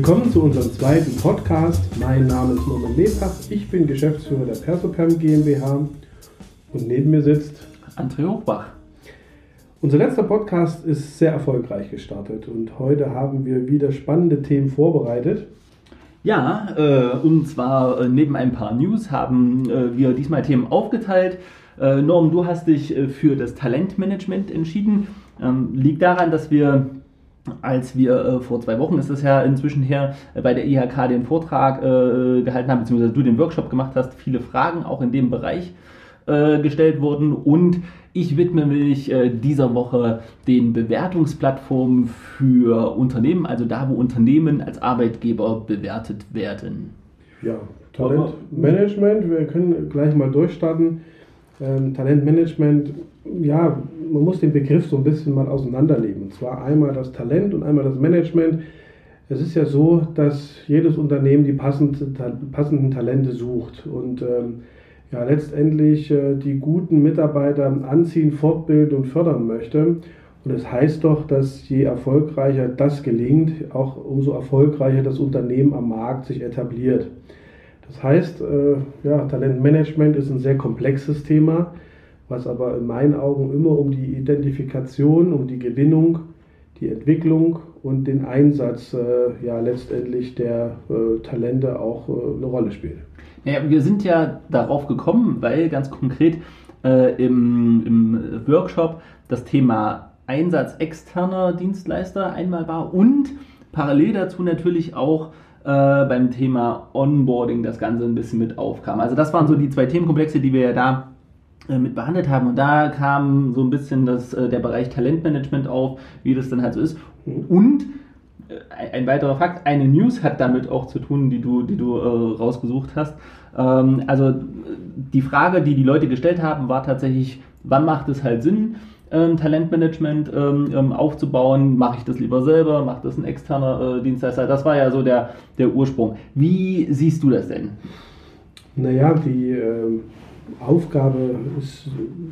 Willkommen zu unserem zweiten Podcast. Mein Name ist Norman Lebach. Ich bin Geschäftsführer der Persopam GmbH und neben mir sitzt André Hochbach. Unser letzter Podcast ist sehr erfolgreich gestartet und heute haben wir wieder spannende Themen vorbereitet. Ja, äh, und zwar äh, neben ein paar News haben äh, wir diesmal Themen aufgeteilt. Äh, Norm, du hast dich äh, für das Talentmanagement entschieden. Ähm, liegt daran, dass wir als wir äh, vor zwei Wochen ist es ja inzwischen her äh, bei der IHK den Vortrag äh, gehalten haben, beziehungsweise du den Workshop gemacht hast, viele Fragen auch in dem Bereich äh, gestellt wurden und ich widme mich äh, dieser Woche den Bewertungsplattformen für Unternehmen, also da, wo Unternehmen als Arbeitgeber bewertet werden. Ja, Talentmanagement, wir können gleich mal durchstarten. Ähm, Talentmanagement, ja, man muss den Begriff so ein bisschen mal auseinanderlegen. Und zwar einmal das Talent und einmal das Management. Es ist ja so, dass jedes Unternehmen die passenden, passenden Talente sucht und ähm, ja, letztendlich äh, die guten Mitarbeiter anziehen, fortbilden und fördern möchte. Und es das heißt doch, dass je erfolgreicher das gelingt, auch umso erfolgreicher das Unternehmen am Markt sich etabliert. Das heißt, äh, ja, Talentmanagement ist ein sehr komplexes Thema, was aber in meinen Augen immer um die Identifikation, um die Gewinnung, die Entwicklung und den Einsatz äh, ja letztendlich der äh, Talente auch äh, eine Rolle spielt. Ja, wir sind ja darauf gekommen, weil ganz konkret äh, im, im Workshop das Thema Einsatz externer Dienstleister einmal war und parallel dazu natürlich auch äh, beim Thema Onboarding das Ganze ein bisschen mit aufkam. Also das waren so die zwei Themenkomplexe, die wir ja da mit behandelt haben. Und da kam so ein bisschen das, äh, der Bereich Talentmanagement auf, wie das dann halt so ist. Und äh, ein weiterer Fakt, eine News hat damit auch zu tun, die du, die du äh, rausgesucht hast. Ähm, also die Frage, die die Leute gestellt haben, war tatsächlich, wann macht es halt Sinn, ähm, Talentmanagement ähm, ähm aufzubauen? Mache ich das lieber selber? Macht das ein externer äh, Dienstleister? Das war ja so der, der Ursprung. Wie siehst du das denn? Naja, die äh, Aufgabe ist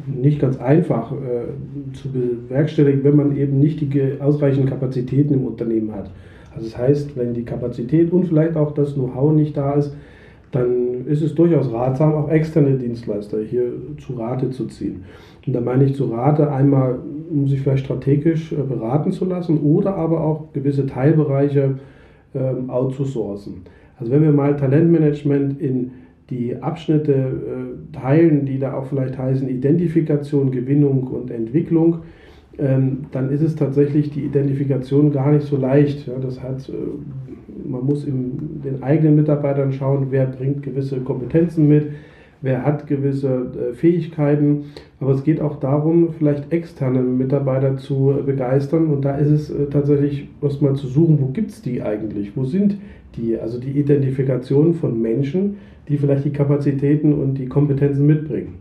nicht ganz einfach äh, zu bewerkstelligen, wenn man eben nicht die ausreichenden Kapazitäten im Unternehmen hat. Also das heißt, wenn die Kapazität und vielleicht auch das Know-how nicht da ist, dann ist es durchaus ratsam, auch externe Dienstleister hier zu Rate zu ziehen. Und da meine ich zu Rate einmal, um sich vielleicht strategisch äh, beraten zu lassen oder aber auch gewisse Teilbereiche ähm, outzusourcen. Also wenn wir mal Talentmanagement in die Abschnitte äh, teilen, die da auch vielleicht heißen Identifikation, Gewinnung und Entwicklung, ähm, dann ist es tatsächlich die Identifikation gar nicht so leicht. Ja, das heißt, äh, man muss in den eigenen Mitarbeitern schauen, wer bringt gewisse Kompetenzen mit, wer hat gewisse äh, Fähigkeiten. Aber es geht auch darum, vielleicht externe Mitarbeiter zu begeistern. Und da ist es äh, tatsächlich erstmal zu suchen, wo gibt es die eigentlich? Wo sind die? Also die Identifikation von Menschen, die vielleicht die Kapazitäten und die Kompetenzen mitbringen.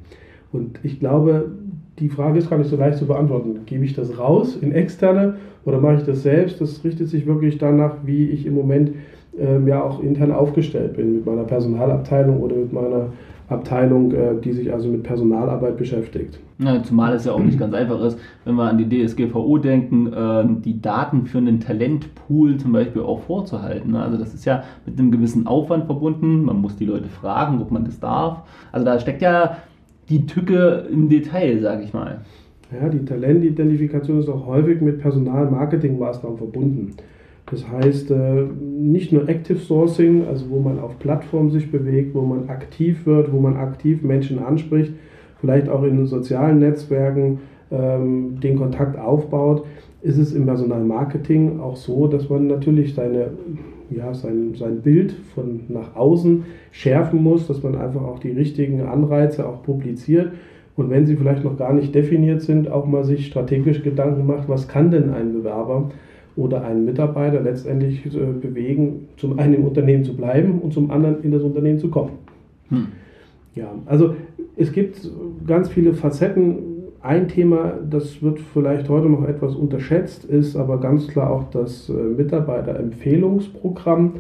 Und ich glaube, die Frage ist gar nicht so leicht zu beantworten. Gebe ich das raus in externe oder mache ich das selbst? Das richtet sich wirklich danach, wie ich im Moment ähm, ja auch intern aufgestellt bin mit meiner Personalabteilung oder mit meiner Abteilung, äh, die sich also mit Personalarbeit beschäftigt. Ja, zumal es ja auch nicht ganz einfach ist, wenn wir an die DSGVO denken, äh, die Daten für einen Talentpool zum Beispiel auch vorzuhalten. Ne? Also das ist ja mit einem gewissen Aufwand verbunden. Man muss die Leute fragen, ob man das darf. Also da steckt ja die Tücke im Detail, sage ich mal. Ja, die Talentidentifikation ist auch häufig mit Personalmarketingmaßnahmen verbunden. Das heißt, äh, nicht nur Active Sourcing, also wo man auf Plattformen sich bewegt, wo man aktiv wird, wo man aktiv Menschen anspricht, vielleicht auch in sozialen Netzwerken ähm, den Kontakt aufbaut, ist es im Personalmarketing auch so, dass man natürlich seine, ja, sein, sein Bild von nach außen schärfen muss, dass man einfach auch die richtigen Anreize auch publiziert. Und wenn sie vielleicht noch gar nicht definiert sind, auch mal sich strategisch Gedanken macht, was kann denn ein Bewerber oder einen Mitarbeiter letztendlich äh, bewegen, zum einen im Unternehmen zu bleiben und zum anderen in das Unternehmen zu kommen. Hm. Ja, also es gibt ganz viele Facetten. Ein Thema, das wird vielleicht heute noch etwas unterschätzt, ist aber ganz klar auch das äh, Mitarbeiterempfehlungsprogramm.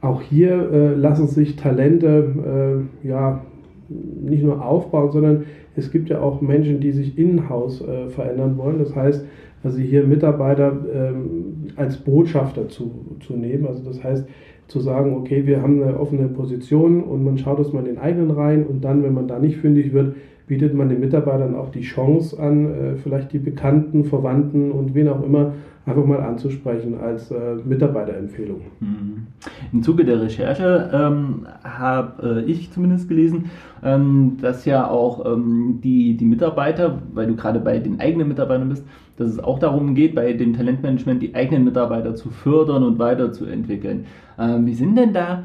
Auch hier äh, lassen sich Talente äh, ja nicht nur aufbauen, sondern es gibt ja auch Menschen, die sich in-house äh, verändern wollen. Das heißt, also hier Mitarbeiter ähm, als Botschafter zu, zu nehmen. Also das heißt, zu sagen, okay, wir haben eine offene Position und man schaut es mal in den eigenen rein und dann, wenn man da nicht fündig wird, bietet man den Mitarbeitern auch die Chance an, äh, vielleicht die Bekannten, Verwandten und wen auch immer einfach mal anzusprechen als äh, Mitarbeiterempfehlung. Mhm. Im Zuge der Recherche ähm, habe äh, ich zumindest gelesen, ähm, dass ja auch ähm, die, die Mitarbeiter, weil du gerade bei den eigenen Mitarbeitern bist, dass es auch darum geht, bei dem Talentmanagement die eigenen Mitarbeiter zu fördern und weiterzuentwickeln. Ähm, wie sind denn da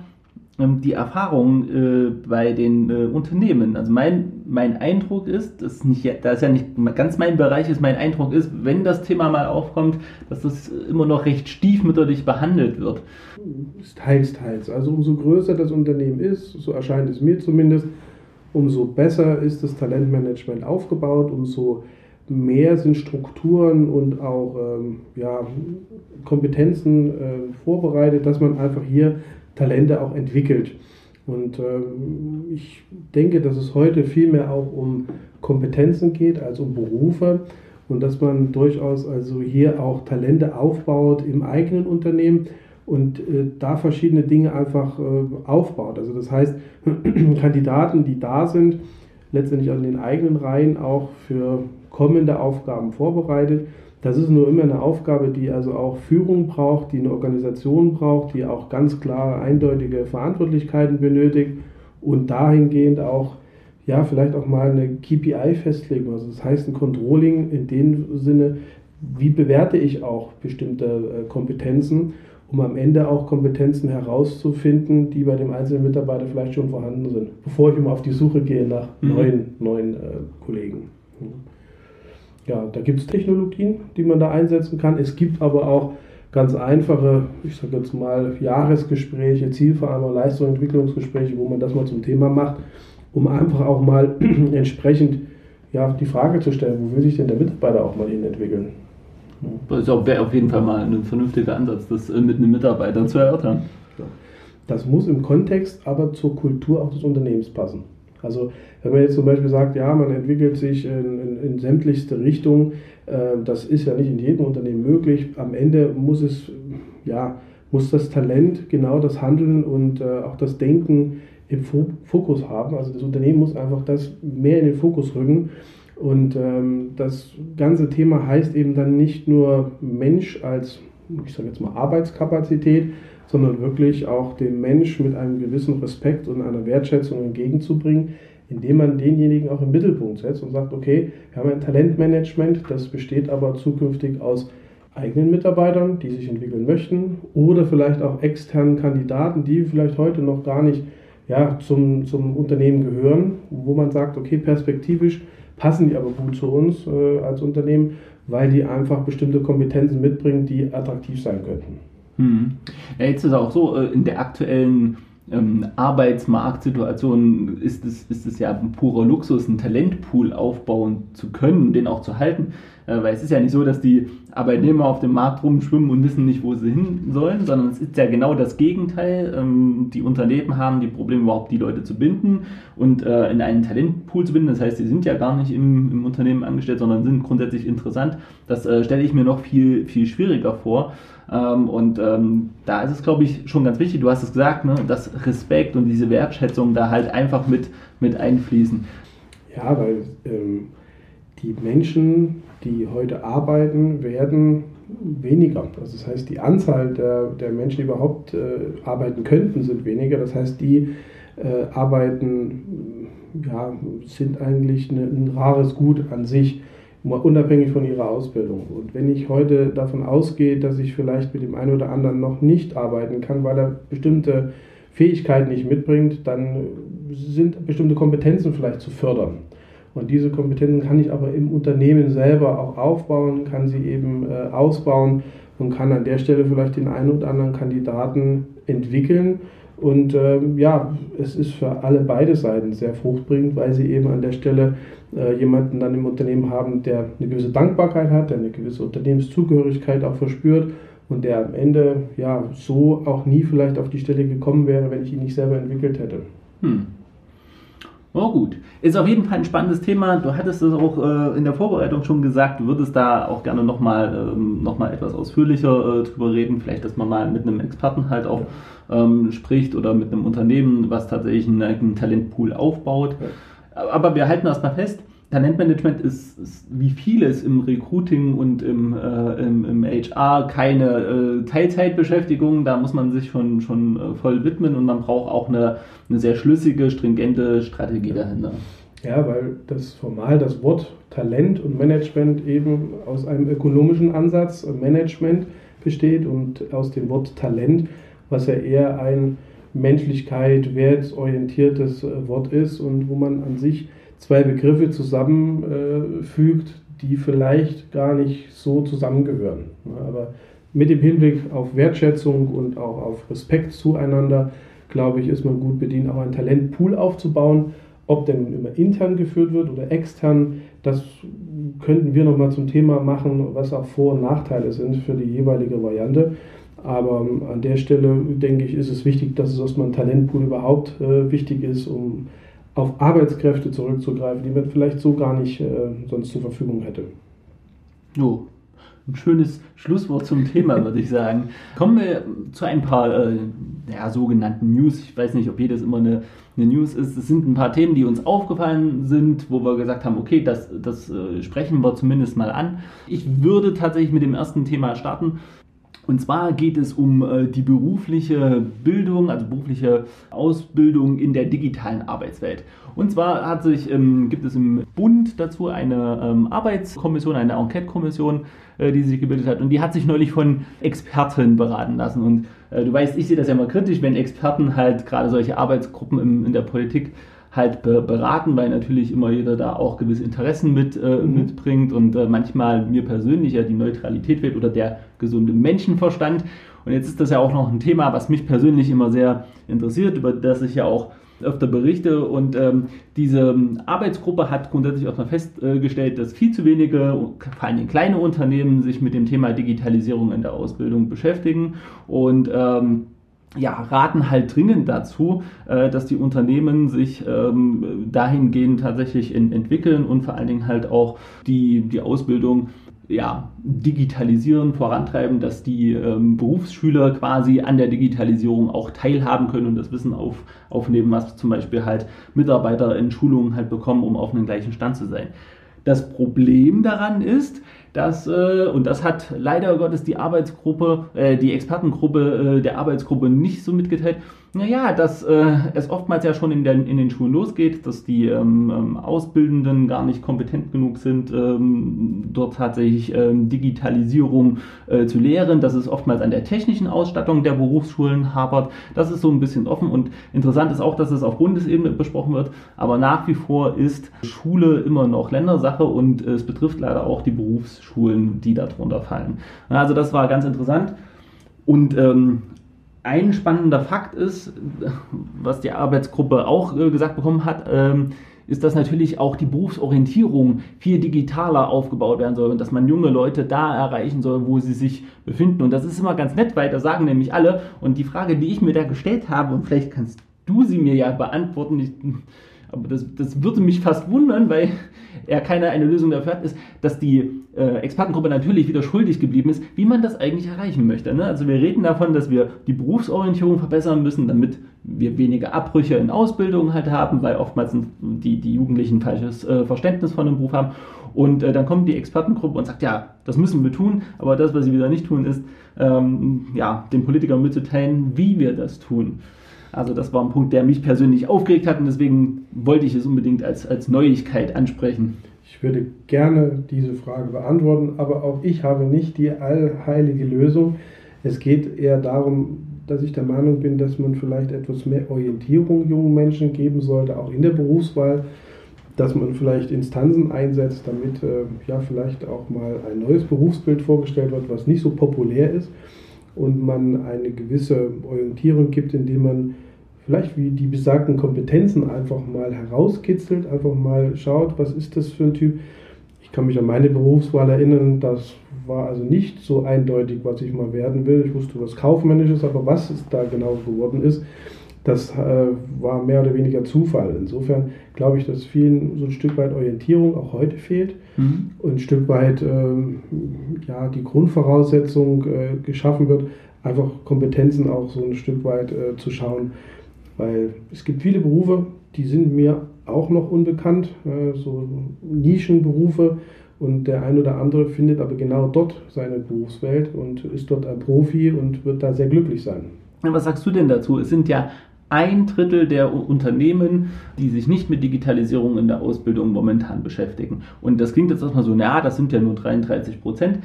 die Erfahrung äh, bei den äh, Unternehmen. Also mein, mein Eindruck ist, das nicht, da ist ja nicht ganz mein Bereich ist, mein Eindruck ist, wenn das Thema mal aufkommt, dass das immer noch recht stiefmütterlich behandelt wird. Teils, teils. Also umso größer das Unternehmen ist, so erscheint es mir zumindest, umso besser ist das Talentmanagement aufgebaut, umso mehr sind Strukturen und auch ähm, ja, Kompetenzen äh, vorbereitet, dass man einfach hier Talente auch entwickelt. Und ähm, ich denke, dass es heute viel mehr auch um Kompetenzen geht als um Berufe und dass man durchaus also hier auch Talente aufbaut im eigenen Unternehmen und äh, da verschiedene Dinge einfach äh, aufbaut. Also das heißt, Kandidaten, die da sind, letztendlich an den eigenen Reihen auch für kommende Aufgaben vorbereitet das ist nur immer eine Aufgabe, die also auch Führung braucht, die eine Organisation braucht, die auch ganz klare, eindeutige Verantwortlichkeiten benötigt und dahingehend auch, ja, vielleicht auch mal eine KPI-Festlegung. Also das heißt ein Controlling in dem Sinne, wie bewerte ich auch bestimmte äh, Kompetenzen, um am Ende auch Kompetenzen herauszufinden, die bei dem einzelnen Mitarbeiter vielleicht schon vorhanden sind, bevor ich immer auf die Suche gehe nach mhm. neuen, neuen äh, Kollegen ja, da gibt es Technologien, die man da einsetzen kann. Es gibt aber auch ganz einfache, ich sage jetzt mal, Jahresgespräche, Zielvereinbarung, Leistungsentwicklungsgespräche, wo man das mal zum Thema macht, um einfach auch mal entsprechend ja, die Frage zu stellen, wo will sich denn der Mitarbeiter auch mal hin entwickeln? Das wäre auf jeden Fall mal ein vernünftiger Ansatz, das äh, mit einem Mitarbeiter zu erörtern. Das muss im Kontext aber zur Kultur auch des Unternehmens passen. Also wenn man jetzt zum Beispiel sagt, ja, man entwickelt sich in, in, in sämtlichste Richtungen, äh, das ist ja nicht in jedem Unternehmen möglich. Am Ende muss es, ja, muss das Talent genau das Handeln und äh, auch das Denken im Fokus haben. Also das Unternehmen muss einfach das mehr in den Fokus rücken. Und ähm, das ganze Thema heißt eben dann nicht nur Mensch als, ich sage jetzt mal, Arbeitskapazität, sondern wirklich auch dem Mensch mit einem gewissen Respekt und einer Wertschätzung entgegenzubringen, indem man denjenigen auch im Mittelpunkt setzt und sagt, okay, wir haben ein Talentmanagement, das besteht aber zukünftig aus eigenen Mitarbeitern, die sich entwickeln möchten oder vielleicht auch externen Kandidaten, die vielleicht heute noch gar nicht ja, zum, zum Unternehmen gehören, wo man sagt, okay, perspektivisch passen die aber gut zu uns äh, als Unternehmen, weil die einfach bestimmte Kompetenzen mitbringen, die attraktiv sein könnten. Hm. Ja, jetzt ist auch so, äh, in der aktuellen ähm, Arbeitsmarktsituation ist es, ist es ja ein purer Luxus, einen Talentpool aufbauen zu können, den auch zu halten. Äh, weil es ist ja nicht so, dass die Arbeitnehmer auf dem Markt rumschwimmen und wissen nicht, wo sie hin sollen, sondern es ist ja genau das Gegenteil. Ähm, die Unternehmen haben die Probleme, überhaupt die Leute zu binden und äh, in einen Talentpool zu binden. Das heißt, sie sind ja gar nicht im, im Unternehmen angestellt, sondern sind grundsätzlich interessant. Das äh, stelle ich mir noch viel, viel schwieriger vor. Ähm, und ähm, da ist es, glaube ich, schon ganz wichtig, du hast es gesagt, ne, dass Respekt und diese Wertschätzung da halt einfach mit, mit einfließen. Ja, weil ähm, die Menschen, die heute arbeiten, werden weniger. Also das heißt, die Anzahl der, der Menschen, die überhaupt äh, arbeiten könnten, sind weniger. Das heißt, die äh, arbeiten, ja, sind eigentlich eine, ein rares Gut an sich unabhängig von ihrer Ausbildung. Und wenn ich heute davon ausgehe, dass ich vielleicht mit dem einen oder anderen noch nicht arbeiten kann, weil er bestimmte Fähigkeiten nicht mitbringt, dann sind bestimmte Kompetenzen vielleicht zu fördern. Und diese Kompetenzen kann ich aber im Unternehmen selber auch aufbauen, kann sie eben äh, ausbauen und kann an der Stelle vielleicht den einen oder anderen Kandidaten entwickeln. Und ähm, ja, es ist für alle beide Seiten sehr fruchtbringend, weil sie eben an der Stelle äh, jemanden dann im Unternehmen haben, der eine gewisse Dankbarkeit hat, der eine gewisse Unternehmenszugehörigkeit auch verspürt und der am Ende ja so auch nie vielleicht auf die Stelle gekommen wäre, wenn ich ihn nicht selber entwickelt hätte. Hm. Oh gut. Ist auf jeden Fall ein spannendes Thema. Du hattest es auch äh, in der Vorbereitung schon gesagt, du würdest da auch gerne nochmal ähm, noch etwas ausführlicher äh, drüber reden. Vielleicht, dass man mal mit einem Experten halt auch ähm, spricht oder mit einem Unternehmen, was tatsächlich einen, einen Talentpool aufbaut. Ja. Aber wir halten erstmal fest, Talentmanagement ist, ist, wie vieles im Recruiting und im, äh, im, im, HR keine äh, Teilzeitbeschäftigung. Da muss man sich schon, schon äh, voll widmen und man braucht auch eine, eine sehr schlüssige, stringente Strategie dahinter. Ja, weil das formal das Wort Talent und Management eben aus einem ökonomischen Ansatz Management besteht und aus dem Wort Talent, was ja eher ein Menschlichkeit, wertorientiertes äh, Wort ist und wo man an sich zwei Begriffe zusammenfügt, die vielleicht gar nicht so zusammengehören. Aber mit dem Hinblick auf Wertschätzung und auch auf Respekt zueinander, glaube ich, ist man gut bedient, auch einen Talentpool aufzubauen. Ob denn immer intern geführt wird oder extern, das könnten wir nochmal zum Thema machen, was auch Vor- und Nachteile sind für die jeweilige Variante. Aber an der Stelle, denke ich, ist es wichtig, dass es erstmal ein Talentpool überhaupt äh, wichtig ist, um auf Arbeitskräfte zurückzugreifen, die man vielleicht so gar nicht äh, sonst zur Verfügung hätte. Jo, ein schönes Schlusswort zum Thema, würde ich sagen. Kommen wir zu ein paar äh, ja, sogenannten News. Ich weiß nicht, ob jedes immer eine, eine, News ist. Es sind ein paar Themen, die uns aufgefallen sind, wo wir gesagt haben, okay, das, das äh, sprechen wir zumindest mal an. Ich würde tatsächlich mit dem ersten Thema starten. Und zwar geht es um äh, die berufliche Bildung, also berufliche Ausbildung in der digitalen Arbeitswelt. Und zwar sich, ähm, gibt es im Bund dazu eine ähm, Arbeitskommission, eine Enquete-Kommission, äh, die sich gebildet hat. Und die hat sich neulich von Experten beraten lassen. Und äh, du weißt, ich sehe das ja immer kritisch, wenn Experten halt gerade solche Arbeitsgruppen in der Politik halt beraten, weil natürlich immer jeder da auch gewisse Interessen mit, äh, mhm. mitbringt und äh, manchmal mir persönlich ja die Neutralität fehlt oder der gesunde Menschenverstand. Und jetzt ist das ja auch noch ein Thema, was mich persönlich immer sehr interessiert, über das ich ja auch öfter berichte. Und ähm, diese Arbeitsgruppe hat grundsätzlich auch mal festgestellt, dass viel zu wenige, vor allem kleine Unternehmen, sich mit dem Thema Digitalisierung in der Ausbildung beschäftigen. Und ähm, ja, raten halt dringend dazu, äh, dass die Unternehmen sich ähm, dahingehend tatsächlich entwickeln und vor allen Dingen halt auch die, die Ausbildung ja, digitalisieren, vorantreiben, dass die ähm, Berufsschüler quasi an der Digitalisierung auch teilhaben können und das Wissen auf, aufnehmen, was zum Beispiel halt Mitarbeiter in Schulungen halt bekommen, um auf einem gleichen Stand zu sein. Das Problem daran ist, dass, äh, und das hat leider Gottes die Arbeitsgruppe, äh, die Expertengruppe äh, der Arbeitsgruppe nicht so mitgeteilt, naja, dass äh, es oftmals ja schon in, der, in den Schulen losgeht, dass die ähm, ähm, Ausbildenden gar nicht kompetent genug sind, ähm, dort tatsächlich ähm, Digitalisierung äh, zu lehren, dass es oftmals an der technischen Ausstattung der Berufsschulen hapert. Das ist so ein bisschen offen und interessant ist auch, dass es auf Bundesebene besprochen wird, aber nach wie vor ist Schule immer noch Ländersache und äh, es betrifft leider auch die Berufsschulen, die darunter fallen. Also das war ganz interessant. Und ähm, ein spannender Fakt ist, was die Arbeitsgruppe auch äh, gesagt bekommen hat, ähm, ist, dass natürlich auch die Berufsorientierung viel digitaler aufgebaut werden soll und dass man junge Leute da erreichen soll, wo sie sich befinden. Und das ist immer ganz nett, weil da sagen nämlich alle, und die Frage, die ich mir da gestellt habe, und vielleicht kannst du sie mir ja beantworten, ich, aber das, das würde mich fast wundern, weil er keine eine Lösung dafür hat, ist, dass die äh, Expertengruppe natürlich wieder schuldig geblieben ist, wie man das eigentlich erreichen möchte. Ne? Also wir reden davon, dass wir die Berufsorientierung verbessern müssen, damit wir weniger Abbrüche in Ausbildung halt haben, weil oftmals die, die Jugendlichen ein falsches äh, Verständnis von dem Beruf haben. Und äh, dann kommt die Expertengruppe und sagt, ja, das müssen wir tun, aber das, was sie wieder nicht tun, ist, ähm, ja, den Politikern mitzuteilen, wie wir das tun. Also das war ein Punkt, der mich persönlich aufgeregt hat und deswegen wollte ich es unbedingt als, als Neuigkeit ansprechen. Ich würde gerne diese Frage beantworten, aber auch ich habe nicht die allheilige Lösung. Es geht eher darum, dass ich der Meinung bin, dass man vielleicht etwas mehr Orientierung jungen Menschen geben sollte, auch in der Berufswahl, dass man vielleicht Instanzen einsetzt, damit äh, ja vielleicht auch mal ein neues Berufsbild vorgestellt wird, was nicht so populär ist und man eine gewisse Orientierung gibt, indem man vielleicht wie die besagten Kompetenzen einfach mal herauskitzelt, einfach mal schaut, was ist das für ein Typ. Ich kann mich an meine Berufswahl erinnern, das war also nicht so eindeutig, was ich mal werden will. Ich wusste was Kaufmännisches, aber was es da genau geworden ist, das äh, war mehr oder weniger Zufall. Insofern glaube ich, dass vielen so ein Stück weit Orientierung auch heute fehlt mhm. und ein Stück weit ähm, ja, die Grundvoraussetzung äh, geschaffen wird, einfach Kompetenzen auch so ein Stück weit äh, zu schauen. Weil es gibt viele Berufe, die sind mir auch noch unbekannt, so Nischenberufe. Und der ein oder andere findet aber genau dort seine Berufswelt und ist dort ein Profi und wird da sehr glücklich sein. Was sagst du denn dazu? Es sind ja ein Drittel der Unternehmen, die sich nicht mit Digitalisierung in der Ausbildung momentan beschäftigen. Und das klingt jetzt erstmal so, naja, das sind ja nur 33 Prozent.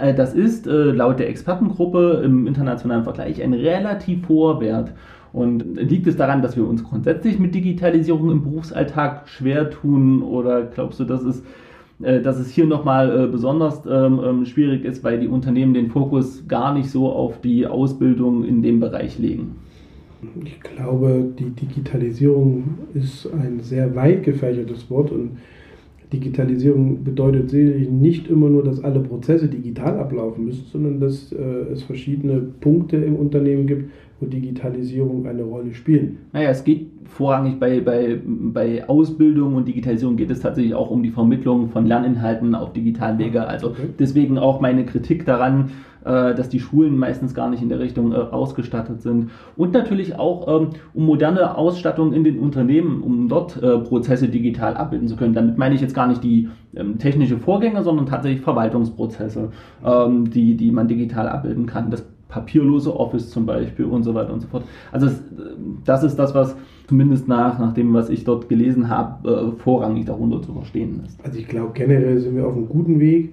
Äh, das ist äh, laut der Expertengruppe im internationalen Vergleich ein relativ hoher Wert. Und liegt es daran, dass wir uns grundsätzlich mit Digitalisierung im Berufsalltag schwer tun? Oder glaubst du, dass es, äh, dass es hier nochmal besonders ähm, ähm, schwierig ist, weil die Unternehmen den Fokus gar nicht so auf die Ausbildung in dem Bereich legen? Ich glaube, die Digitalisierung ist ein sehr weit gefächertes Wort und Digitalisierung bedeutet sicherlich nicht immer nur, dass alle Prozesse digital ablaufen müssen, sondern dass äh, es verschiedene Punkte im Unternehmen gibt, wo Digitalisierung eine Rolle spielen. Naja, es geht vorrangig bei, bei, bei Ausbildung und Digitalisierung geht es tatsächlich auch um die Vermittlung von Lerninhalten auf digitalen Wege. Also okay. deswegen auch meine Kritik daran, dass die Schulen meistens gar nicht in der Richtung äh, ausgestattet sind. Und natürlich auch ähm, um moderne Ausstattung in den Unternehmen, um dort äh, Prozesse digital abbilden zu können. Damit meine ich jetzt gar nicht die ähm, technische Vorgänge, sondern tatsächlich Verwaltungsprozesse, ähm, die, die man digital abbilden kann. Das papierlose Office zum Beispiel und so weiter und so fort. Also das, ist das, was zumindest nach, nach dem, was ich dort gelesen habe, äh, vorrangig darunter zu verstehen ist. Also ich glaube, generell sind wir auf einem guten Weg.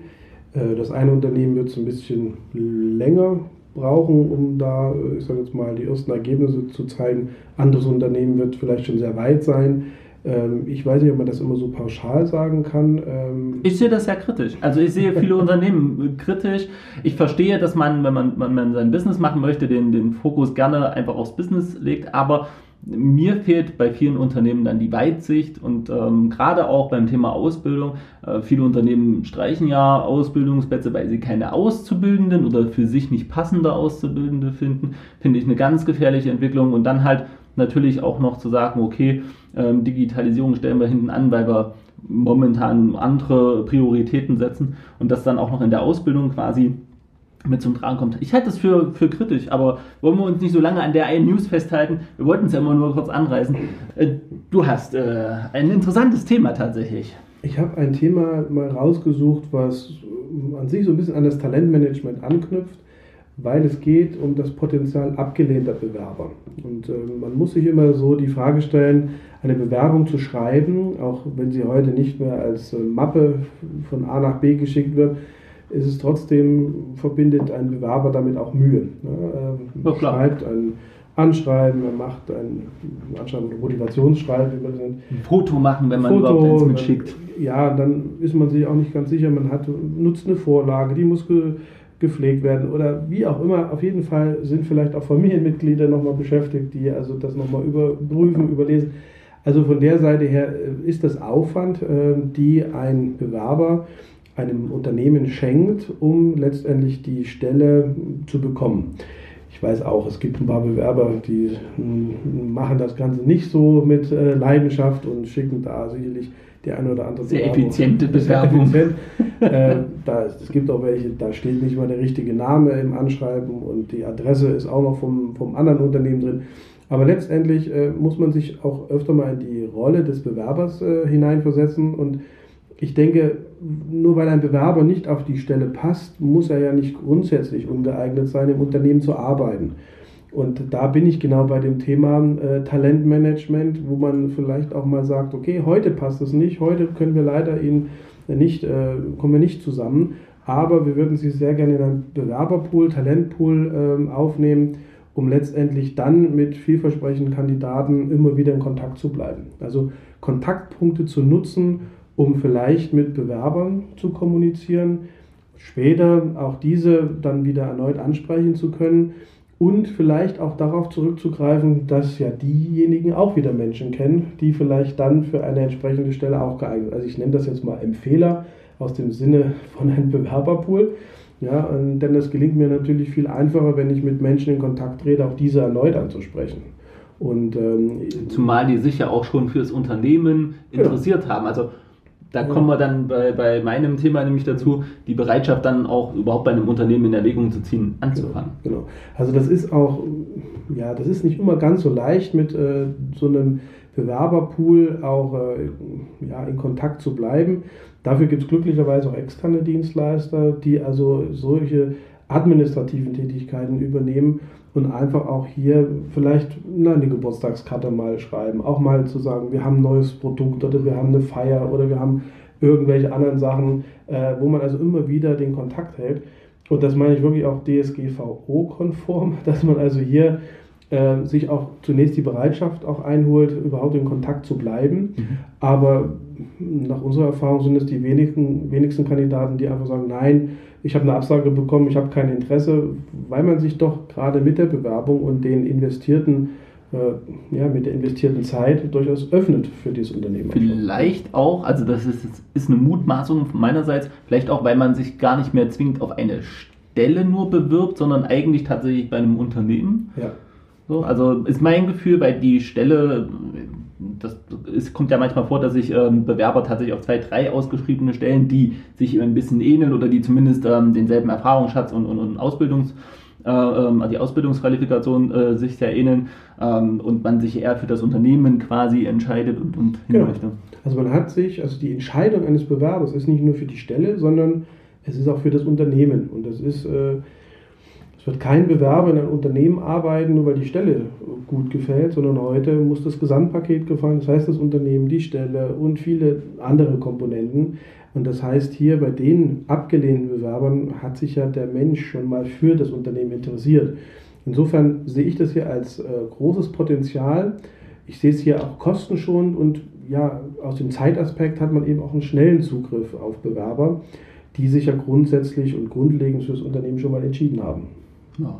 Äh, das eine Unternehmen wird es ein bisschen länger brauchen, um da, äh, ich sage jetzt mal, die ersten Ergebnisse zu zeigen. Anderes Unternehmen wird vielleicht schon sehr weit sein. Ähm, ich weiß nicht, ob man das immer so pauschal sagen kann. Ähm, ich sehe das ja kritisch. Also ich sehe viele Unternehmen kritisch. Ich verstehe, dass man, wenn man, wenn man sein Business machen möchte, den, den Fokus gerne einfach aufs Business legt. Aber mir fehlt bei vielen Unternehmen dann die Weitsicht und ähm, gerade auch beim Thema Ausbildung. Äh, viele Unternehmen streichen ja Ausbildungsplätze, weil sie keine Auszubildenden oder für sich nicht passende Auszubildende finden. Finde ich eine ganz gefährliche Entwicklung und dann halt natürlich auch noch zu sagen, okay, ähm, Digitalisierung stellen wir hinten an, weil wir momentan andere Prioritäten setzen und das dann auch noch in der Ausbildung quasi mit zum Tragen kommt. Ich halte das für, für kritisch, aber wollen wir uns nicht so lange an der einen News festhalten? Wir wollten es ja immer nur kurz anreißen. Äh, du hast äh, ein interessantes Thema tatsächlich. Ich habe ein Thema mal rausgesucht, was an sich so ein bisschen an das Talentmanagement anknüpft, weil es geht um das Potenzial abgelehnter Bewerber. Und äh, man muss sich immer so die Frage stellen, eine Bewerbung zu schreiben, auch wenn sie heute nicht mehr als äh, Mappe von A nach B geschickt wird, ist es trotzdem, verbindet ein Bewerber damit auch Mühe. Ne? Er schreibt ein Anschreiben, er macht ein Anschreiben, Motivationsschreiben. Ein Foto machen, wenn man Foto, überhaupt eins mitschickt. Ja, dann ist man sich auch nicht ganz sicher, man hat, nutzt eine Vorlage, die muss ge, gepflegt werden oder wie auch immer. Auf jeden Fall sind vielleicht auch Familienmitglieder nochmal beschäftigt, die also das nochmal überprüfen, überlesen. Also von der Seite her äh, ist das Aufwand, äh, die ein Bewerber einem Unternehmen schenkt, um letztendlich die Stelle zu bekommen. Ich weiß auch, es gibt ein paar Bewerber, die hm, machen das Ganze nicht so mit äh, Leidenschaft und schicken da sicherlich die eine oder andere Sehr Bewerbung. effiziente Bewerbung. Sehr effizient. äh, da, es gibt auch welche, da steht nicht mal der richtige Name im Anschreiben und die Adresse ist auch noch vom, vom anderen Unternehmen drin. Aber letztendlich äh, muss man sich auch öfter mal in die Rolle des Bewerbers äh, hineinversetzen und ich denke, nur weil ein Bewerber nicht auf die Stelle passt, muss er ja nicht grundsätzlich ungeeignet sein, im Unternehmen zu arbeiten. Und da bin ich genau bei dem Thema äh, Talentmanagement, wo man vielleicht auch mal sagt, okay, heute passt es nicht, heute können wir leider ihn nicht, äh, kommen wir nicht zusammen, aber wir würden Sie sehr gerne in einen Bewerberpool, Talentpool äh, aufnehmen, um letztendlich dann mit vielversprechenden Kandidaten immer wieder in Kontakt zu bleiben. Also Kontaktpunkte zu nutzen, um vielleicht mit Bewerbern zu kommunizieren, später auch diese dann wieder erneut ansprechen zu können und vielleicht auch darauf zurückzugreifen, dass ja diejenigen auch wieder Menschen kennen, die vielleicht dann für eine entsprechende Stelle auch geeignet sind. Also ich nenne das jetzt mal Empfehler aus dem Sinne von einem Bewerberpool. Ja, denn das gelingt mir natürlich viel einfacher, wenn ich mit Menschen in Kontakt trete, auch diese erneut anzusprechen. Und, ähm, Zumal die sich ja auch schon fürs Unternehmen genau. interessiert genau. haben. Also da ja. kommen wir dann bei, bei meinem Thema nämlich dazu, die Bereitschaft dann auch überhaupt bei einem Unternehmen in Erwägung zu ziehen, anzufangen. Genau. genau. Also das ist auch, ja, das ist nicht immer ganz so leicht mit äh, so einem Bewerberpool auch äh, ja, in Kontakt zu bleiben. Dafür gibt es glücklicherweise auch externe Dienstleister, die also solche administrativen Tätigkeiten übernehmen und einfach auch hier vielleicht eine Geburtstagskarte mal schreiben. Auch mal zu sagen, wir haben ein neues Produkt oder wir haben eine Feier oder wir haben irgendwelche anderen Sachen, äh, wo man also immer wieder den Kontakt hält. Und das meine ich wirklich auch DSGVO-konform, dass man also hier äh, sich auch zunächst die Bereitschaft auch einholt, überhaupt in Kontakt zu bleiben. Mhm. Aber nach unserer Erfahrung sind es die wenigen, wenigsten Kandidaten, die einfach sagen, nein, ich habe eine Absage bekommen, ich habe kein Interesse, weil man sich doch gerade mit der Bewerbung und den investierten äh, ja, mit der investierten Zeit durchaus öffnet für dieses Unternehmen. Vielleicht auch, also das ist, ist eine Mutmaßung meinerseits, vielleicht auch, weil man sich gar nicht mehr zwingend auf eine Stelle nur bewirbt, sondern eigentlich tatsächlich bei einem Unternehmen. Ja. So, also ist mein Gefühl, weil die Stelle, das es kommt ja manchmal vor, dass sich ähm, Bewerber tatsächlich auf zwei, drei ausgeschriebene Stellen, die sich ein bisschen ähneln oder die zumindest ähm, denselben Erfahrungsschatz und, und, und Ausbildungs, äh, ähm, die Ausbildungsqualifikation äh, sich sehr ähneln ähm, und man sich eher für das Unternehmen quasi entscheidet und, und genau. möchte. Also man hat sich, also die Entscheidung eines Bewerbers ist nicht nur für die Stelle, sondern es ist auch für das Unternehmen und das ist äh, es wird kein Bewerber in einem Unternehmen arbeiten, nur weil die Stelle gut gefällt, sondern heute muss das Gesamtpaket gefallen. Das heißt, das Unternehmen, die Stelle und viele andere Komponenten. Und das heißt, hier bei den abgelehnten Bewerbern hat sich ja der Mensch schon mal für das Unternehmen interessiert. Insofern sehe ich das hier als äh, großes Potenzial. Ich sehe es hier auch kostenschonend und ja, aus dem Zeitaspekt hat man eben auch einen schnellen Zugriff auf Bewerber, die sich ja grundsätzlich und grundlegend für das Unternehmen schon mal entschieden haben. Ja.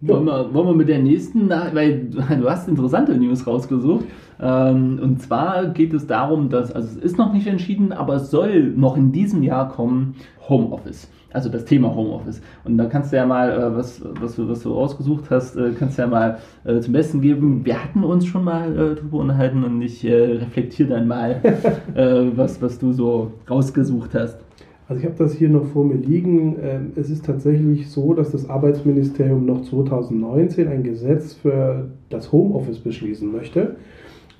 Wollen, wir, wollen wir mit der nächsten, weil du hast interessante News rausgesucht. Ähm, und zwar geht es darum, dass, also es ist noch nicht entschieden, aber es soll noch in diesem Jahr kommen, Homeoffice. Also das Thema Homeoffice. Und da kannst du ja mal, äh, was, was, du, was du rausgesucht hast, äh, kannst du ja mal äh, zum Besten geben. Wir hatten uns schon mal drüber unterhalten und ich reflektiere dann mal, was, was du so rausgesucht hast. Also ich habe das hier noch vor mir liegen. Ähm, es ist tatsächlich so, dass das Arbeitsministerium noch 2019 ein Gesetz für das Homeoffice beschließen möchte.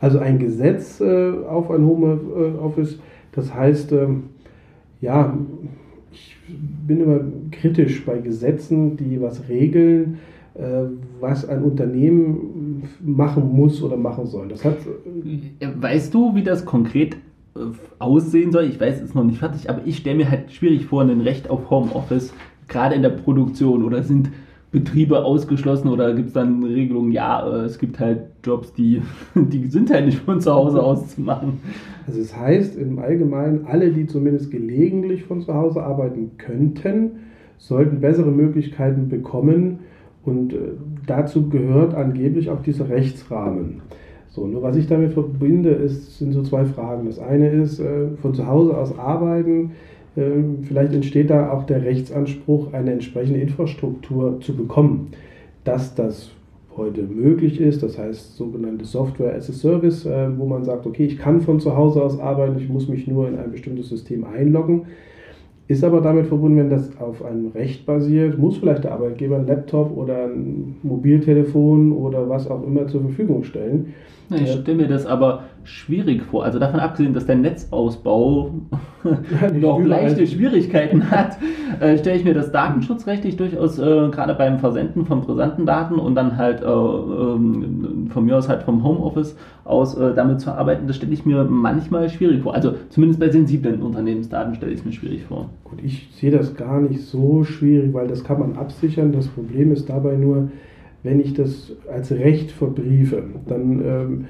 Also ein Gesetz äh, auf ein Homeoffice. Das heißt, ähm, ja, ich bin immer kritisch bei Gesetzen, die was regeln, äh, was ein Unternehmen machen muss oder machen soll. Das hat, weißt du, wie das konkret aussehen soll. Ich weiß, es ist noch nicht fertig, aber ich stelle mir halt schwierig vor, ein Recht auf Homeoffice, gerade in der Produktion oder sind Betriebe ausgeschlossen oder gibt es dann Regelungen, ja, äh, es gibt halt Jobs, die, die sind halt nicht von zu Hause aus zu machen. Also es heißt im Allgemeinen, alle, die zumindest gelegentlich von zu Hause arbeiten könnten, sollten bessere Möglichkeiten bekommen und äh, dazu gehört angeblich auch dieser Rechtsrahmen. So, nur was ich damit verbinde, ist, sind so zwei Fragen. Das eine ist, äh, von zu Hause aus arbeiten, äh, vielleicht entsteht da auch der Rechtsanspruch, eine entsprechende Infrastruktur zu bekommen. Dass das heute möglich ist, das heißt sogenannte Software as a Service, äh, wo man sagt, okay, ich kann von zu Hause aus arbeiten, ich muss mich nur in ein bestimmtes System einloggen. Ist aber damit verbunden, wenn das auf einem Recht basiert, muss vielleicht der Arbeitgeber ein Laptop oder ein Mobiltelefon oder was auch immer zur Verfügung stellen. Ich stelle mir das aber schwierig vor. Also davon abgesehen, dass der Netzausbau noch leichte Schwierigkeiten hat, äh, stelle ich mir das datenschutzrechtlich durchaus äh, gerade beim Versenden von brisanten Daten und dann halt äh, ähm, von mir aus halt vom Homeoffice aus äh, damit zu arbeiten, das stelle ich mir manchmal schwierig vor. Also zumindest bei sensiblen Unternehmensdaten stelle ich es mir schwierig vor. Gut, ich sehe das gar nicht so schwierig, weil das kann man absichern. Das Problem ist dabei nur, wenn ich das als Recht verbriefe, dann, ähm,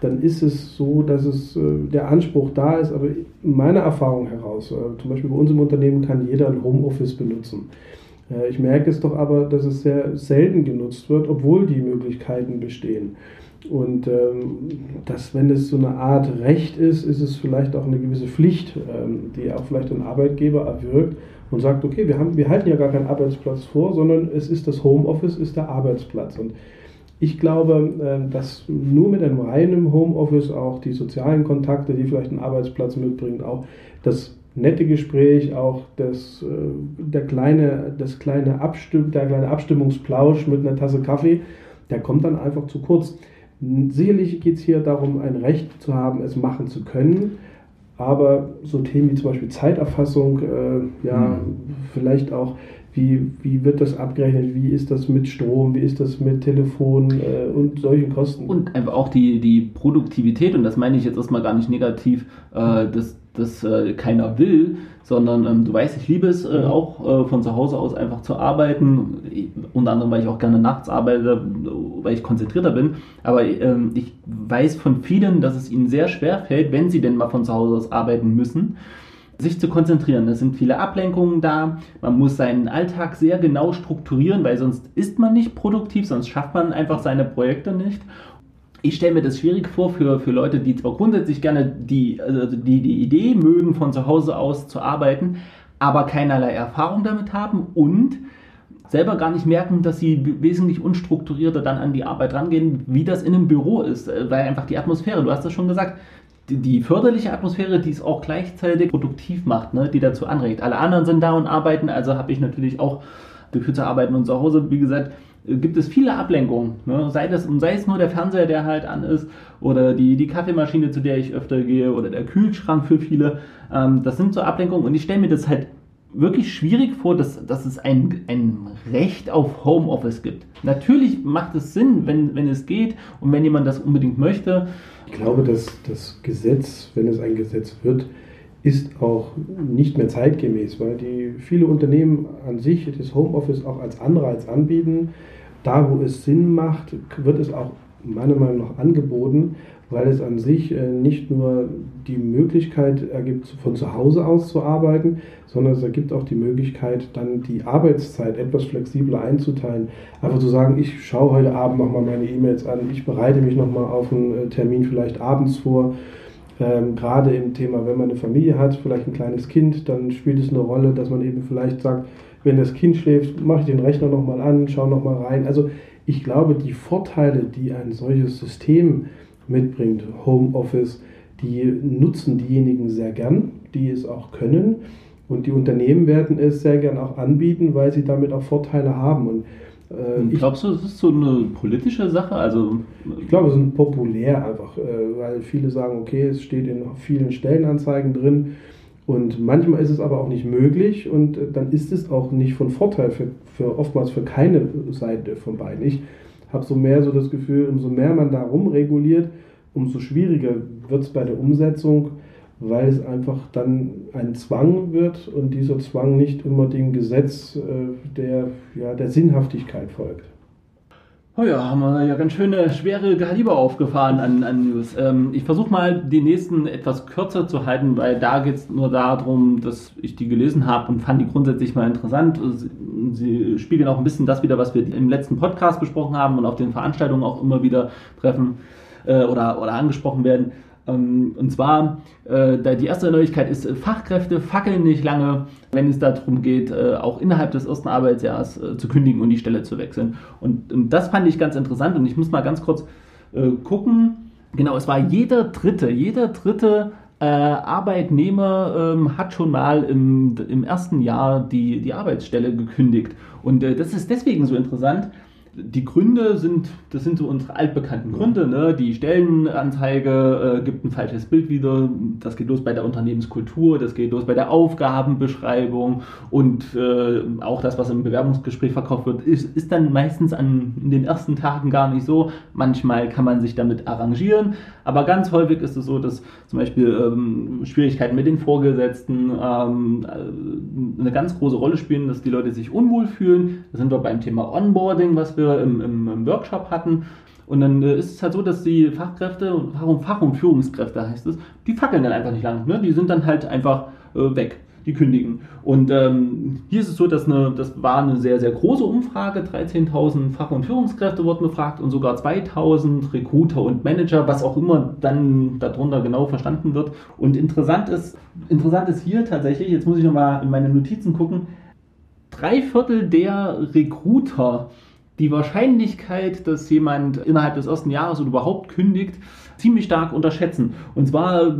dann ist es so, dass es äh, der Anspruch da ist, aber meiner Erfahrung heraus, äh, zum Beispiel bei uns im Unternehmen kann jeder ein Homeoffice benutzen. Äh, ich merke es doch aber, dass es sehr selten genutzt wird, obwohl die Möglichkeiten bestehen. Und ähm, dass, wenn es so eine Art Recht ist, ist es vielleicht auch eine gewisse Pflicht, ähm, die auch vielleicht ein Arbeitgeber erwirkt und sagt, okay, wir, haben, wir halten ja gar keinen Arbeitsplatz vor, sondern es ist das Homeoffice, ist der Arbeitsplatz. Und Ich glaube, ähm, dass nur mit einem reinen Homeoffice auch die sozialen Kontakte, die vielleicht ein Arbeitsplatz mitbringen, auch das nette Gespräch, auch das, äh, der, kleine, das kleine Abstimm, der kleine Abstimmungsplausch mit einer Tasse Kaffee, der kommt dann einfach zu kurz. Sicherlich geht es hier darum, ein Recht zu haben, es machen zu können. Aber so Themen wie zum Beispiel Zeiterfassung, äh, ja, mhm. vielleicht auch wie, wie wird das abgerechnet? Wie ist das mit Strom? Wie ist das mit Telefon äh, und solchen Kosten? Und einfach auch die, die Produktivität, und das meine ich jetzt erstmal gar nicht negativ, äh, das, das äh, keiner will, sondern ähm, du weißt, ich liebe es äh, auch äh, von zu Hause aus einfach zu arbeiten, unter anderem, weil ich auch gerne nachts arbeite, weil ich konzentrierter bin, aber ähm, ich weiß von vielen, dass es ihnen sehr schwer fällt, wenn sie denn mal von zu Hause aus arbeiten müssen sich zu konzentrieren. Es sind viele Ablenkungen da. Man muss seinen Alltag sehr genau strukturieren, weil sonst ist man nicht produktiv, sonst schafft man einfach seine Projekte nicht. Ich stelle mir das schwierig vor für, für Leute, die zwar grundsätzlich gerne die, also die, die Idee mögen, von zu Hause aus zu arbeiten, aber keinerlei Erfahrung damit haben und selber gar nicht merken, dass sie wesentlich unstrukturierter dann an die Arbeit rangehen, wie das in einem Büro ist, weil einfach die Atmosphäre, du hast das schon gesagt, die, förderliche Atmosphäre, die es auch gleichzeitig produktiv macht, ne, die dazu anregt. Alle anderen sind da und arbeiten, also habe ich natürlich auch zu arbeiten und zu Hause, wie gesagt, gibt es viele Ablenkungen. Ne? Sei, das, sei es nur der Fernseher, der halt an ist, oder die, die Kaffeemaschine, zu der ich öfter gehe, oder der Kühlschrank für viele. Ähm, das sind so Ablenkungen und ich stelle mir das halt wirklich schwierig vor, dass, dass es ein, ein Recht auf Homeoffice gibt. Natürlich macht es Sinn, wenn, wenn es geht und wenn jemand das unbedingt möchte. Ich glaube, dass das Gesetz, wenn es ein Gesetz wird, ist auch nicht mehr zeitgemäß, weil die viele Unternehmen an sich das Homeoffice auch als Anreiz anbieten. Da, wo es Sinn macht, wird es auch meiner Meinung nach angeboten weil es an sich äh, nicht nur die Möglichkeit ergibt, von zu Hause aus zu arbeiten, sondern es ergibt auch die Möglichkeit, dann die Arbeitszeit etwas flexibler einzuteilen. Einfach zu sagen, ich schaue heute Abend nochmal meine E-Mails an, ich bereite mich nochmal auf einen äh, Termin vielleicht abends vor. Ähm, gerade im Thema, wenn man eine Familie hat, vielleicht ein kleines Kind, dann spielt es eine Rolle, dass man eben vielleicht sagt, wenn das Kind schläft, mache ich den Rechner nochmal an, schaue nochmal rein. Also ich glaube, die Vorteile, die ein solches System mitbringt, Homeoffice, die nutzen diejenigen sehr gern, die es auch können. Und die Unternehmen werden es sehr gern auch anbieten, weil sie damit auch Vorteile haben. Und, äh, ich, Glaubst du, das ist so eine politische Sache? Also, ich glaube, es ist populär einfach, äh, weil viele sagen, okay, es steht in vielen Stellenanzeigen drin. Und manchmal ist es aber auch nicht möglich und dann ist es auch nicht von Vorteil für, für oftmals für keine Seite von beiden. Ich habe so mehr so das Gefühl, umso mehr man da rumreguliert, umso schwieriger wird es bei der Umsetzung, weil es einfach dann ein Zwang wird und dieser Zwang nicht immer dem Gesetz äh, der, ja, der Sinnhaftigkeit folgt. Oh ja, haben wir ja ganz schöne schwere Kaliber aufgefahren an, an News. Ähm, ich versuche mal die nächsten etwas kürzer zu halten, weil da geht es nur darum, dass ich die gelesen habe und fand die grundsätzlich mal interessant. Sie, spiegeln auch ein bisschen das wieder, was wir im letzten Podcast besprochen haben und auf den Veranstaltungen auch immer wieder treffen äh, oder, oder angesprochen werden. Ähm, und zwar, äh, die erste Neuigkeit ist, Fachkräfte fackeln nicht lange, wenn es darum geht, äh, auch innerhalb des ersten Arbeitsjahres zu kündigen und die Stelle zu wechseln. Und, das fand ich ganz interessant und ich muss mal ganz kurz gucken. Genau, es war jeder dritte, jeder dritte äh, Arbeitnehmer ähm, hat schon mal im, ersten Jahr die, Arbeitsstelle gekündigt. Und äh, das ist deswegen so interessant, die Gründe sind, das sind so unsere altbekannten Gründe. Ne? Die Stellenanzeige äh, gibt ein falsches Bild wieder. Das geht los bei der Unternehmenskultur, das geht los bei der Aufgabenbeschreibung und äh, auch das, was im Bewerbungsgespräch verkauft wird, ist, ist dann meistens an, in den ersten Tagen gar nicht so. Manchmal kann man sich damit arrangieren, aber ganz häufig ist es so, dass zum Beispiel ähm, Schwierigkeiten mit den Vorgesetzten ähm, äh, eine ganz große Rolle spielen, dass die Leute sich unwohl fühlen. Da sind wir beim Thema Onboarding, was wir im, im, im Workshop hatten. Und dann äh, ist es halt so, dass die Fachkräfte, Fach- Fach- und Führungskräfte heißt es, die fackeln dann einfach nicht lang. Ne? Die sind dann halt einfach äh, weg, die kündigen. Und ähm, hier ist es so, dass eine, das war eine sehr, sehr große Umfrage. 13.000 Fach- und Führungskräfte wurden befragt und sogar 2.000 Recruiter und Manager, was auch immer dann darunter genau verstanden wird. Und interessant ist, interessant ist hier tatsächlich, jetzt muss ich nochmal in meine Notizen gucken, drei Viertel der Recruiter die Wahrscheinlichkeit, dass jemand innerhalb des ersten Jahres oder überhaupt kündigt, ziemlich stark unterschätzen. Und zwar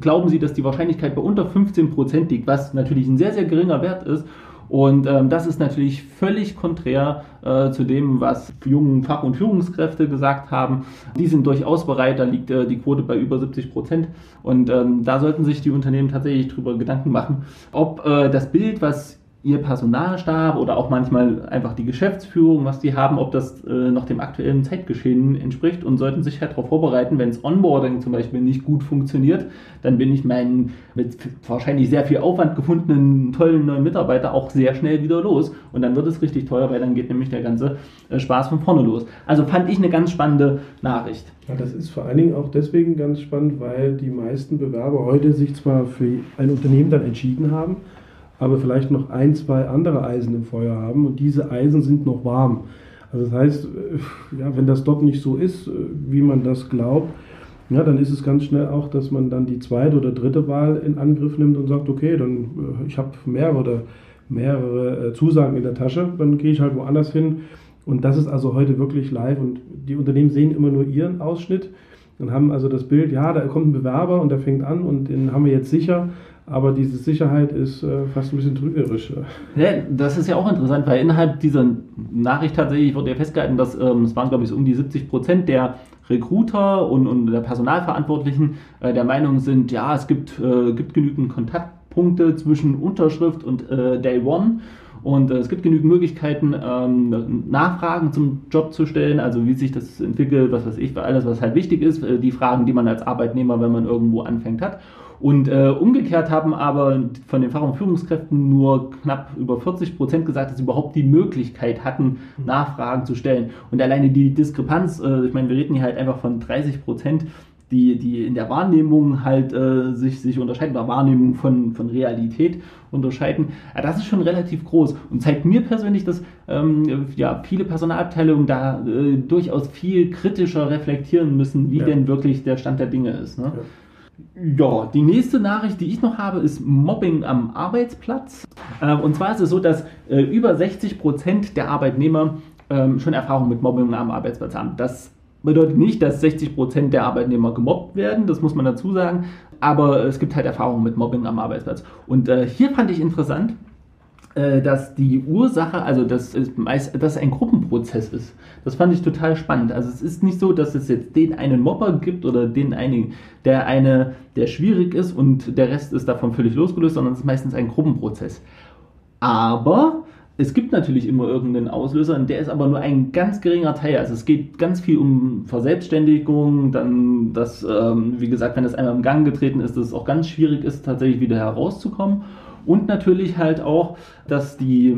glauben sie, dass die Wahrscheinlichkeit bei unter 15 Prozent liegt, was natürlich ein sehr, sehr geringer Wert ist. Und ähm, das ist natürlich völlig konträr äh, zu dem, was jungen Fach- und Führungskräfte gesagt haben. Die sind durchaus bereit, da liegt äh, die Quote bei über 70 Prozent. Und ähm, da sollten sich die Unternehmen tatsächlich drüber Gedanken machen, ob äh, das Bild, was ihr Personalstab oder auch manchmal einfach die Geschäftsführung, was die haben, ob das äh, noch dem aktuellen Zeitgeschehen entspricht und sollten sich halt darauf vorbereiten, wenn das Onboarding zum Beispiel nicht gut funktioniert, dann bin ich meinen mit wahrscheinlich sehr viel Aufwand gefundenen tollen neuen Mitarbeiter auch sehr schnell wieder los und dann wird es richtig teuer, weil dann geht nämlich der ganze äh, Spaß von vorne los. Also fand ich eine ganz spannende Nachricht. Ja, das ist vor allen Dingen auch deswegen ganz spannend, weil die meisten Bewerber heute sich zwar für ein Unternehmen dann entschieden haben, aber vielleicht noch ein, zwei andere Eisen im Feuer haben und diese Eisen sind noch warm. Also das heißt, äh, ja, wenn das dort nicht so ist, äh, wie man das glaubt, ja, dann ist es ganz schnell auch, dass man dann die zweite oder dritte Wahl in Angriff nimmt und sagt, okay, dann äh, ich habe mehrere, mehrere Zusagen in der Tasche, dann gehe ich halt woanders hin. Und das ist also heute wirklich live und die Unternehmen sehen immer nur ihren Ausschnitt und haben also das Bild, ja, da kommt ein Bewerber und der fängt an und den haben wir jetzt sicher. Aber diese Sicherheit ist äh, fast ein bisschen trügerisch. Ja, das ist ja auch interessant, weil innerhalb dieser Nachricht tatsächlich wurde ja festgehalten, dass ähm, es waren, glaube ich, so um die 70 Prozent der Recruiter und, und der Personalverantwortlichen äh, der Meinung sind, ja, es gibt, äh, gibt genügend Kontaktpunkte zwischen Unterschrift und äh, Day One. Und äh, es gibt genügend Möglichkeiten, ähm, Nachfragen zum Job zu stellen, also wie sich das entwickelt, was weiß ich, alles, was halt wichtig ist, äh, die Fragen, die man als Arbeitnehmer, wenn man irgendwo anfängt, hat. Und äh, umgekehrt haben aber von den Fach- und Führungskräften nur knapp über 40 Prozent gesagt, dass sie überhaupt die Möglichkeit hatten, mhm. Nachfragen zu stellen. Und alleine die Diskrepanz, äh, ich meine, wir reden hier halt einfach von 30 Prozent, die, die in der Wahrnehmung halt äh, sich, sich unterscheiden, oder Wahrnehmung von, von Realität unterscheiden, ja, das ist schon relativ groß und zeigt mir persönlich, dass ähm, ja, viele Personalabteilungen da äh, durchaus viel kritischer reflektieren müssen, wie ja. denn wirklich der Stand der Dinge ist. Ne? Ja. Ja, die nächste Nachricht, die ich noch habe, ist Mobbing am Arbeitsplatz. Äh, und zwar ist es so, dass äh, über 60 Prozent der Arbeitnehmer ähm, schon Erfahrung mit Mobbing am Arbeitsplatz haben. Das bedeutet nicht, dass 60 Prozent der Arbeitnehmer gemobbt werden, das muss man dazu sagen, aber es gibt halt Erfahrungen mit Mobbing am Arbeitsplatz. Und äh, hier fand ich interessant, dass die Ursache, also dass es meist, dass ein Gruppenprozess ist. Das fand ich total spannend. Also es ist nicht so, dass es jetzt den einen Mopper gibt oder den einen, der eine, der schwierig ist und der Rest ist davon völlig losgelöst, sondern es ist meistens ein Gruppenprozess. Aber es gibt natürlich immer irgendeinen Auslöser, und der ist aber nur ein ganz geringer Teil. Also es geht ganz viel um Verselbstständigung, dann, dass, ähm, wie gesagt, wenn das einmal im Gang getreten ist, dass es auch ganz schwierig ist, tatsächlich wieder herauszukommen. Und natürlich halt auch, dass die äh,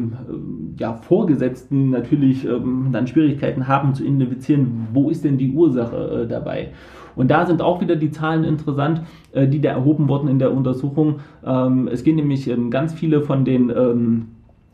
ja, Vorgesetzten natürlich ähm, dann Schwierigkeiten haben zu identifizieren, wo ist denn die Ursache äh, dabei. Und da sind auch wieder die Zahlen interessant, äh, die da erhoben wurden in der Untersuchung. Ähm, es gehen nämlich ähm, ganz viele von den ähm,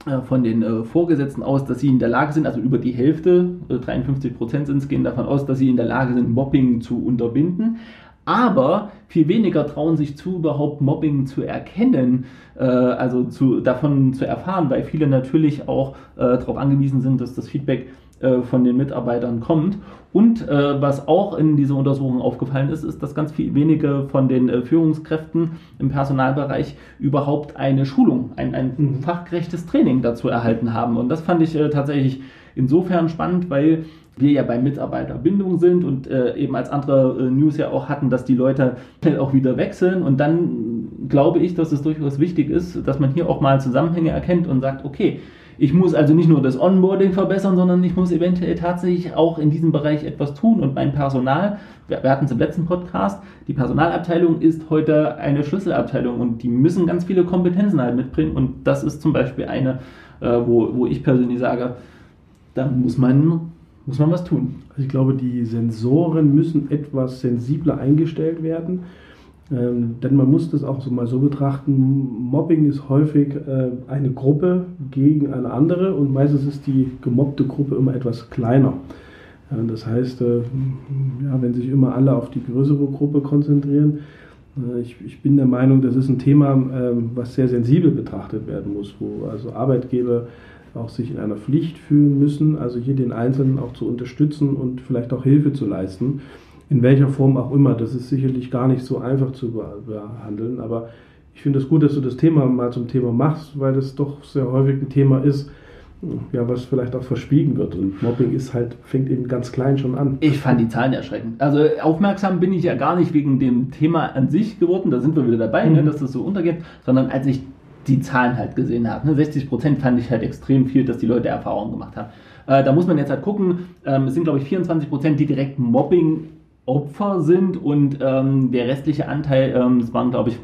äh, von den äh, Vorgesetzten aus, dass sie in der Lage sind, also über die Hälfte, 53 Prozent sind es, gehen davon aus, dass sie in der Lage sind, Mobbing zu unterbinden aber viel weniger trauen sich zu, überhaupt Mobbing zu erkennen, äh, also zu, davon zu erfahren, weil viele natürlich auch äh, darauf angewiesen sind, dass das Feedback äh, von den Mitarbeitern kommt. Und äh, was auch in dieser Untersuchung aufgefallen ist, ist, dass ganz viel wenige von den äh, Führungskräften im Personalbereich überhaupt eine Schulung, ein, ein mhm. fachgerechtes Training dazu erhalten haben. Und das fand ich äh, tatsächlich insofern spannend, weil wir ja bei Mitarbeiterbindung sind und äh, eben als andere äh, News ja auch hatten, dass die Leute auch wieder wechseln. Und dann glaube ich, dass es durchaus wichtig ist, dass man hier auch mal Zusammenhänge erkennt und sagt, okay, ich muss also nicht nur das Onboarding verbessern, sondern ich muss eventuell tatsächlich auch in diesem Bereich etwas tun. Und mein Personal, wir, wir hatten es im letzten Podcast, die Personalabteilung ist heute eine Schlüsselabteilung und die müssen ganz viele Kompetenzen halt mitbringen. Und das ist zum Beispiel eine, äh, wo, wo ich persönlich sage, da muss man muss man was tun. Also ich glaube, die Sensoren müssen etwas sensibler eingestellt werden. Ähm, denn man muss das auch so mal so betrachten, Mobbing ist häufig äh, eine Gruppe gegen eine andere und meistens ist die gemobbte Gruppe immer etwas kleiner. Ja, das heißt, äh, ja, wenn sich immer alle auf die größere Gruppe konzentrieren, äh, ich, ich, bin der Meinung, das ist ein Thema, ähm, was sehr sensibel betrachtet werden muss, wo also Arbeitgeber auch sich in einer Pflicht fühlen müssen, also hier den Einzelnen auch zu unterstützen und vielleicht auch Hilfe zu leisten, in welcher Form auch immer. Das ist sicherlich gar nicht so einfach zu behandeln, aber ich finde es gut, dass du das Thema mal zum Thema machst, weil das doch sehr häufig ein Thema ist, ja, was vielleicht auch verschwiegen wird. Und Mobbing ist halt, fängt eben ganz klein schon an. Ich fand die Zahlen erschreckend. Also aufmerksam bin ich ja gar nicht wegen dem Thema an sich geworden, da sind wir wieder dabei, ne, mhm. ne, dass das so untergeht, sondern als ich die Zahlen halt gesehen habe. Ne, 60 Prozent fand ich halt extrem viel, dass die Leute Erfahrungen gemacht haben. Äh, da muss man jetzt halt gucken, ähm, es sind glaube ich 24 Prozent, die direkt Mobbing Opfer sind und ähm, der restliche Anteil, ähm, das waren glaube ich,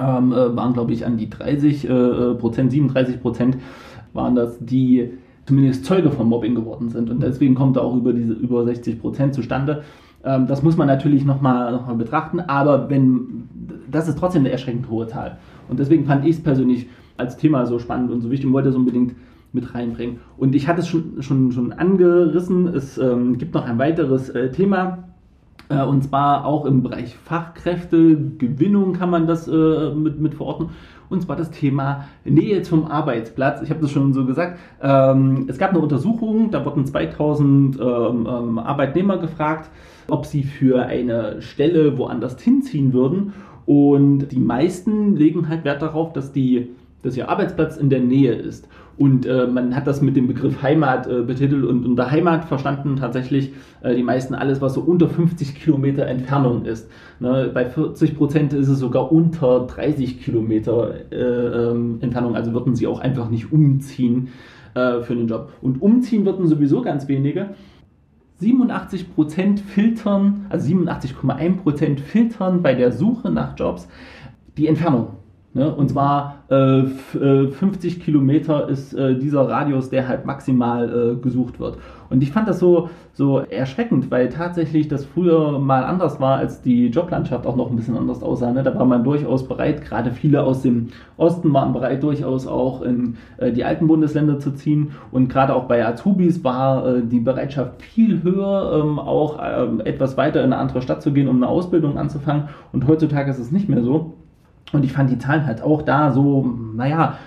ähm, äh, waren ich an die 30 äh, Prozent, 37 Prozent, waren das, die zumindest Zeuge von Mobbing geworden sind. Und deswegen kommt er auch über diese über 60 Prozent zustande. Ähm, das muss man natürlich nochmal noch mal betrachten, aber wenn, das ist trotzdem eine erschreckend hohe Zahl. Und deswegen fand ich es persönlich als Thema so spannend und so wichtig und wollte es unbedingt mit reinbringen. Und ich hatte es schon, schon, schon angerissen, es ähm, gibt noch ein weiteres äh, Thema, äh, und zwar auch im Bereich Fachkräftegewinnung kann man das äh, mit, mit verorten und zwar das Thema Nähe zum Arbeitsplatz. Ich habe das schon so gesagt. Ähm, es gab eine Untersuchung, da wurden 2000 ähm, ähm, Arbeitnehmer gefragt, ob sie für eine Stelle woanders hinziehen würden. Und die meisten legen halt Wert darauf, dass die dass ihr Arbeitsplatz in der Nähe ist. Und äh, man hat das mit dem Begriff Heimat äh, betitelt und unter Heimat verstanden tatsächlich äh, die meisten alles, was so unter 50 Kilometer Entfernung ist. Ne, bei 40 Prozent ist es sogar unter 30 Kilometer äh, ähm, Entfernung, also würden sie auch einfach nicht umziehen äh, für den Job. Und umziehen würden sowieso ganz wenige. 87 Prozent filtern, also 87,1 Prozent filtern bei der Suche nach Jobs die Entfernung. Ne? Und zwar äh, 50 äh, Kilometer ist äh, dieser Radius, der halt maximal äh, gesucht wird. Und ich fand das so, so erschreckend, weil tatsächlich das früher mal anders war, als die Joblandschaft auch noch ein bisschen anders aussah. Ne? Da war man durchaus bereit, gerade viele aus dem Osten waren bereit, durchaus auch in äh, die alten Bundesländer zu ziehen. Und gerade auch bei Azubis war äh, die Bereitschaft viel höher, ähm, auch ähm, etwas weiter in eine andere Stadt zu gehen, um eine Ausbildung anzufangen. Und heutzutage ist es nicht mehr so. Und ich fand die Zahlen halt auch da so, naja,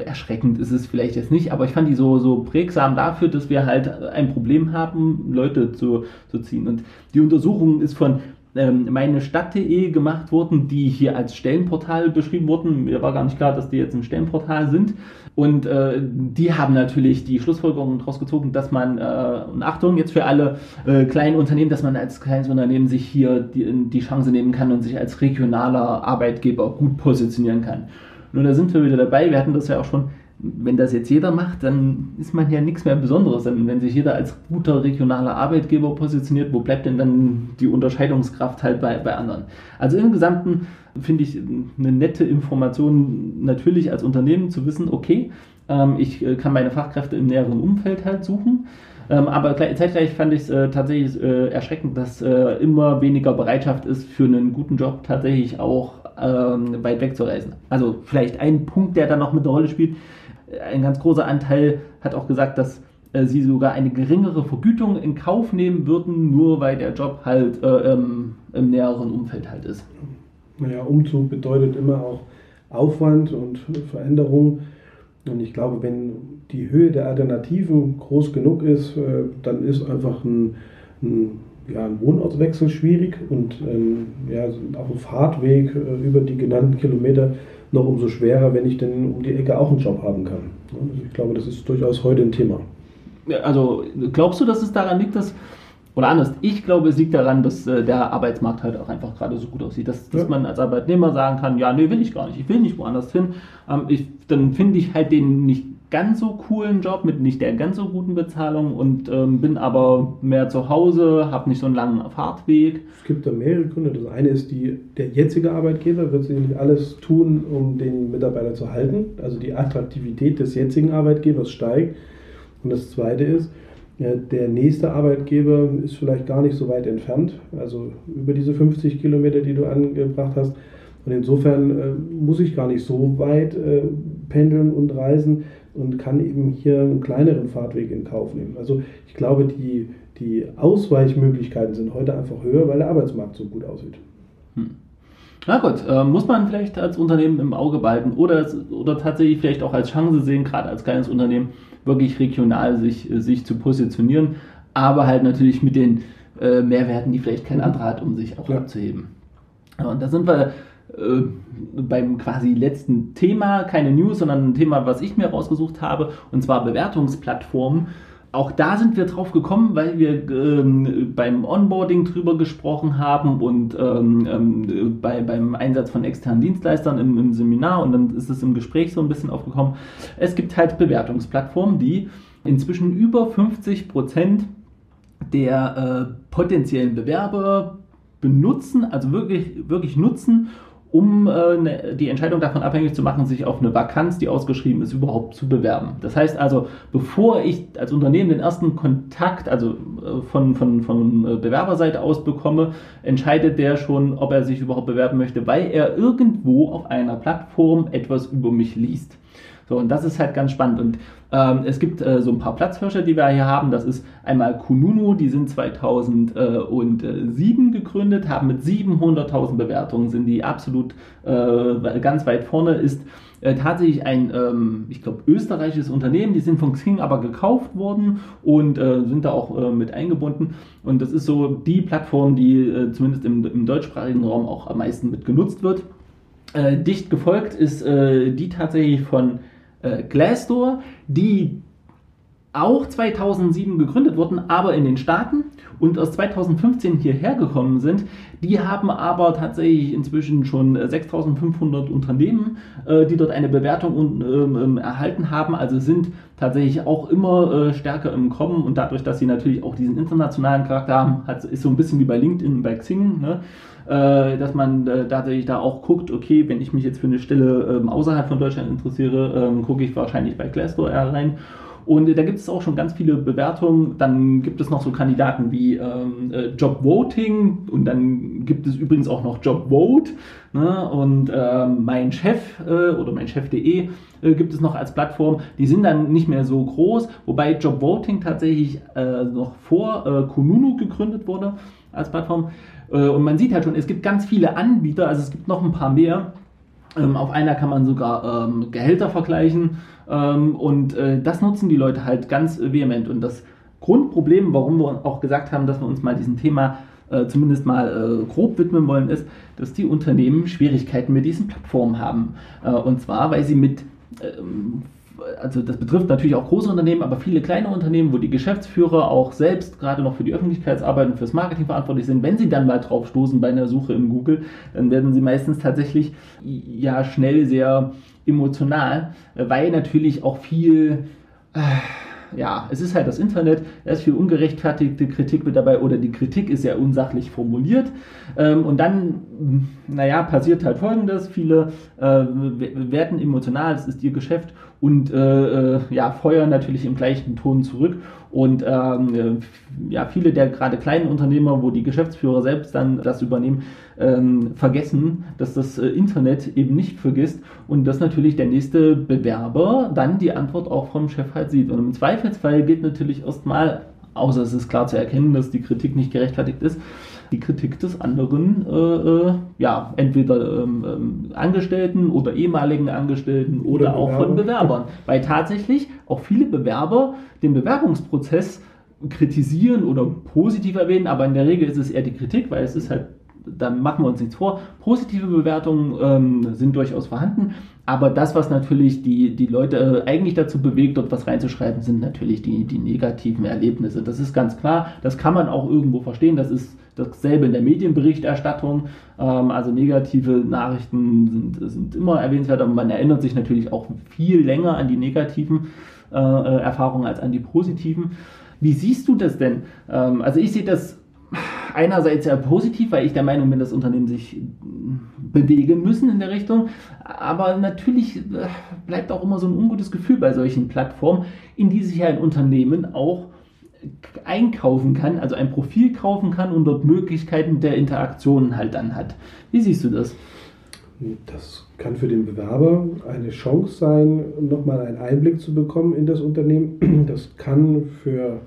erschreckend ist es vielleicht jetzt nicht, aber ich fand die so, so prägsam dafür, dass wir halt ein Problem haben, Leute zu, zu ziehen. Und die Untersuchung ist von ähm, meine Stadt.de gemacht worden, die hier als Stellenportal beschrieben wurden. Mir war gar nicht klar, dass die jetzt ein Stellenportal sind. Und äh, die haben natürlich die Schlussfolgerung daraus gezogen, dass man, äh, und Achtung, jetzt für alle äh, kleinen Unternehmen, dass man als kleines Unternehmen sich hier die, die Chance nehmen kann und sich als regionaler Arbeitgeber gut positionieren kann. Nur da sind wir wieder dabei, wir hatten das ja auch schon wenn das jetzt jeder macht, dann ist man ja nichts mehr Besonderes. Denn wenn sich jeder als guter regionaler Arbeitgeber positioniert, wo bleibt denn dann die Unterscheidungskraft halt bei, bei anderen? Also im Gesamten finde ich eine nette Information natürlich als Unternehmen zu wissen, okay, ähm, ich äh, kann meine Fachkräfte im näheren Umfeld halt suchen. Ähm, aber zeitgleich fand ich es äh, tatsächlich äh, erschreckend, dass immer weniger Bereitschaft ist, für einen guten Job tatsächlich auch ähm, weit weg zu reisen. Also vielleicht ein Punkt, der da noch mit einer Rolle spielt ein ganz großer Anteil hat auch gesagt, dass äh, sie sogar eine geringere Vergütung in Kauf nehmen würden, nur weil der Job halt äh, im, im näheren Umfeld halt ist. Naja, Umzug bedeutet immer auch Aufwand und Veränderung. Und ich glaube, wenn die Höhe der Alternativen groß genug ist, äh, dann ist einfach ein, ein, ja, ein Wohnortswechsel schwierig und ähm, ja, auch ein Fahrtweg äh, über die genannten Kilometer noch umso schwerer, wenn ich denn um die Ecke auch einen Job haben kann. Also ich glaube, das ist durchaus heute ein Thema. Also glaubst du, dass es daran liegt, dass, oder anders, ich glaube, es liegt daran, dass äh, der Arbeitsmarkt halt auch einfach gerade so gut aussieht, dass, dass ja. man als Arbeitnehmer sagen kann, ja, nee, will ich gar nicht, ich will nicht woanders hin. Ähm, ich, dann finde ich halt den nicht ganz so coolen Job mit nicht der ganz so guten Bezahlung und ähm, bin aber mehr zu Hause, habe nicht so einen langen Fahrtweg. Es gibt da mehrere Gründe. Das eine ist, die, der jetzige Arbeitgeber wird sicherlich alles tun, um den Mitarbeiter zu halten. Also die Attraktivität des jetzigen Arbeitgebers steigt. Und das zweite ist, ja, der nächste Arbeitgeber ist vielleicht gar nicht so weit entfernt, also über diese 50 Kilometer, die du angebracht hast. Und insofern äh, muss ich gar nicht so weit äh, pendeln und reisen, und kann eben hier einen kleineren Fahrtweg in Kauf nehmen. Also ich glaube, die, die Ausweichmöglichkeiten sind heute einfach höher, weil der Arbeitsmarkt so gut aussieht. Hm. Na gut, äh, muss man vielleicht als Unternehmen im Auge behalten oder, oder tatsächlich vielleicht auch als Chance sehen, gerade als kleines Unternehmen wirklich regional sich, sich zu positionieren, aber halt natürlich mit den äh, Mehrwerten, die vielleicht kein anderer hat, um sich auch ja. abzuheben. Und da sind wir äh, beim quasi letzten Thema, keine News, sondern ein Thema, was ich mir rausgesucht habe, und zwar Bewertungsplattformen. Auch da sind wir drauf gekommen, weil wir ähm, beim Onboarding drüber gesprochen haben und ähm, ähm, bei, beim Einsatz von externen Dienstleistern im, im, Seminar und dann ist es im Gespräch so ein bisschen aufgekommen. Es gibt halt Bewertungsplattformen, die inzwischen über 50 Prozent der äh, potenziellen Bewerber benutzen, also wirklich, wirklich nutzen, um äh, ne, die Entscheidung davon abhängig zu machen, sich auf eine Vakanz, die ausgeschrieben ist, überhaupt zu bewerben. Das heißt also, bevor ich als Unternehmen den ersten Kontakt, also äh, von, von, von äh, Bewerberseite aus bekomme, entscheidet der schon, ob er sich überhaupt bewerben möchte, weil er irgendwo auf einer Plattform etwas über mich liest. So, und das ist halt ganz spannend. Und ähm, es gibt äh, so ein paar Platzhirsche, die wir hier haben. Das ist einmal Kununu, die sind 2007 gegründet, haben mit 700.000 Bewertungen, sind die absolut äh, ganz weit vorne, ist äh, tatsächlich ein, ähm, ich glaube, österreichisches Unternehmen. Die sind von Xing aber gekauft worden und äh, sind da auch äh, mit eingebunden. Und das ist so die Plattform, die äh, zumindest im, im deutschsprachigen Raum auch am meisten mit genutzt wird. Äh, dicht gefolgt ist äh, die tatsächlich von äh, Glassdoor, die auch 2007 gegründet wurden, aber in den Staaten und aus 2015 hierher gekommen sind. Die haben aber tatsächlich inzwischen schon 6500 Unternehmen, äh, die dort eine Bewertung ähm, ähm, erhalten haben. Also sind tatsächlich auch immer äh, stärker im Kommen und dadurch, dass sie natürlich auch diesen internationalen Charakter haben, ist so ein bisschen wie bei LinkedIn, bei Xing. Ne? Äh, dass man äh, tatsächlich da auch guckt, okay, wenn ich mich jetzt für eine Stelle ähm, außerhalb von Deutschland interessiere, ähm, gucke ich wahrscheinlich bei Glassdoor eher rein. Und äh, da gibt es auch schon ganz viele Bewertungen. Dann gibt es noch so Kandidaten wie ähm, äh, Job Voting und dann gibt es übrigens auch noch Job Vote. Ne? Und äh, mein Chef äh, oder mein Chef.de äh, gibt es noch als Plattform. Die sind dann nicht mehr so groß, wobei Job Voting tatsächlich äh, noch vor Kununu gegründet wurde als Plattform. Äh, und man sieht halt schon, es gibt ganz viele Anbieter, also es gibt noch ein paar mehr. Ähm, auf einer kann man sogar ähm, Gehälter vergleichen ähm, und äh, das nutzen die Leute halt ganz vehement. Und das Grundproblem, warum wir auch gesagt haben, dass wir uns mal diesem Thema äh, zumindest mal grob widmen wollen, ist, dass die Unternehmen Schwierigkeiten mit diesen Plattformen haben. Und zwar, weil sie mit also das betrifft natürlich auch große Unternehmen, aber viele kleine Unternehmen, wo die Geschäftsführer auch selbst gerade noch für die Öffentlichkeitsarbeit und fürs Marketing verantwortlich sind, wenn sie dann mal drauf stoßen bei einer Suche in Google, dann werden sie meistens tatsächlich ja schnell sehr emotional, weil natürlich auch viel äh, ja, es ist halt das Internet, da ist viel ungerechtfertigte Kritik mit dabei oder die Kritik ist sehr unsachlich formuliert. Ähm, und dann, naja, passiert halt folgendes: viele äh, werden emotional, es ist ihr Geschäft und äh, äh, ja, feuern natürlich im gleichen Ton zurück. Und ähm, ja, viele der gerade kleinen Unternehmer, wo die Geschäftsführer selbst dann das übernehmen, ähm, vergessen, dass das äh, Internet eben nicht vergisst und dass natürlich der nächste Bewerber dann die Antwort auch vom Chef halt sieht. Und im Zweifelsfall geht natürlich erstmal, außer es ist klar zu erkennen, dass die Kritik nicht gerechtfertigt ist, die Kritik des anderen, äh, äh, ja, entweder ähm, ähm, Angestellten oder ehemaligen Angestellten oder, oder auch von Bewerbern. Weil tatsächlich auch viele Bewerber den Bewerbungsprozess kritisieren oder positiv erwähnen, aber in der Regel ist es eher die Kritik, weil es ist halt dann machen wir uns nichts vor. Positive Bewertungen ähm, sind durchaus vorhanden, aber das, was natürlich die, die Leute äh, eigentlich dazu bewegt, dort was reinzuschreiben, sind natürlich die, die negativen Erlebnisse. Das ist ganz klar, das kann man auch irgendwo verstehen, das ist dasselbe in der Medienberichterstattung. Ähm, also negative Nachrichten sind, sind immer erwähnenswert, aber man erinnert sich natürlich auch viel länger an die negativen äh, äh Erfahrungen als an die positiven. Wie siehst du das denn? Ähm, also ich sehe das einerseits sehr positiv, weil ich der Meinung bin, dass Unternehmen sich bewegen müssen in der Richtung. Aber natürlich äh, bleibt auch immer so ein ungutes Gefühl bei solchen Plattformen, in die sich ein Unternehmen auch einkaufen kann, also ein Profil kaufen kann und dort Möglichkeiten der Interaktionen halt dann hat. Wie siehst du das? Das kann für den Bewerber eine Chance sein, nochmal einen Einblick zu bekommen in das Unternehmen. Das kann für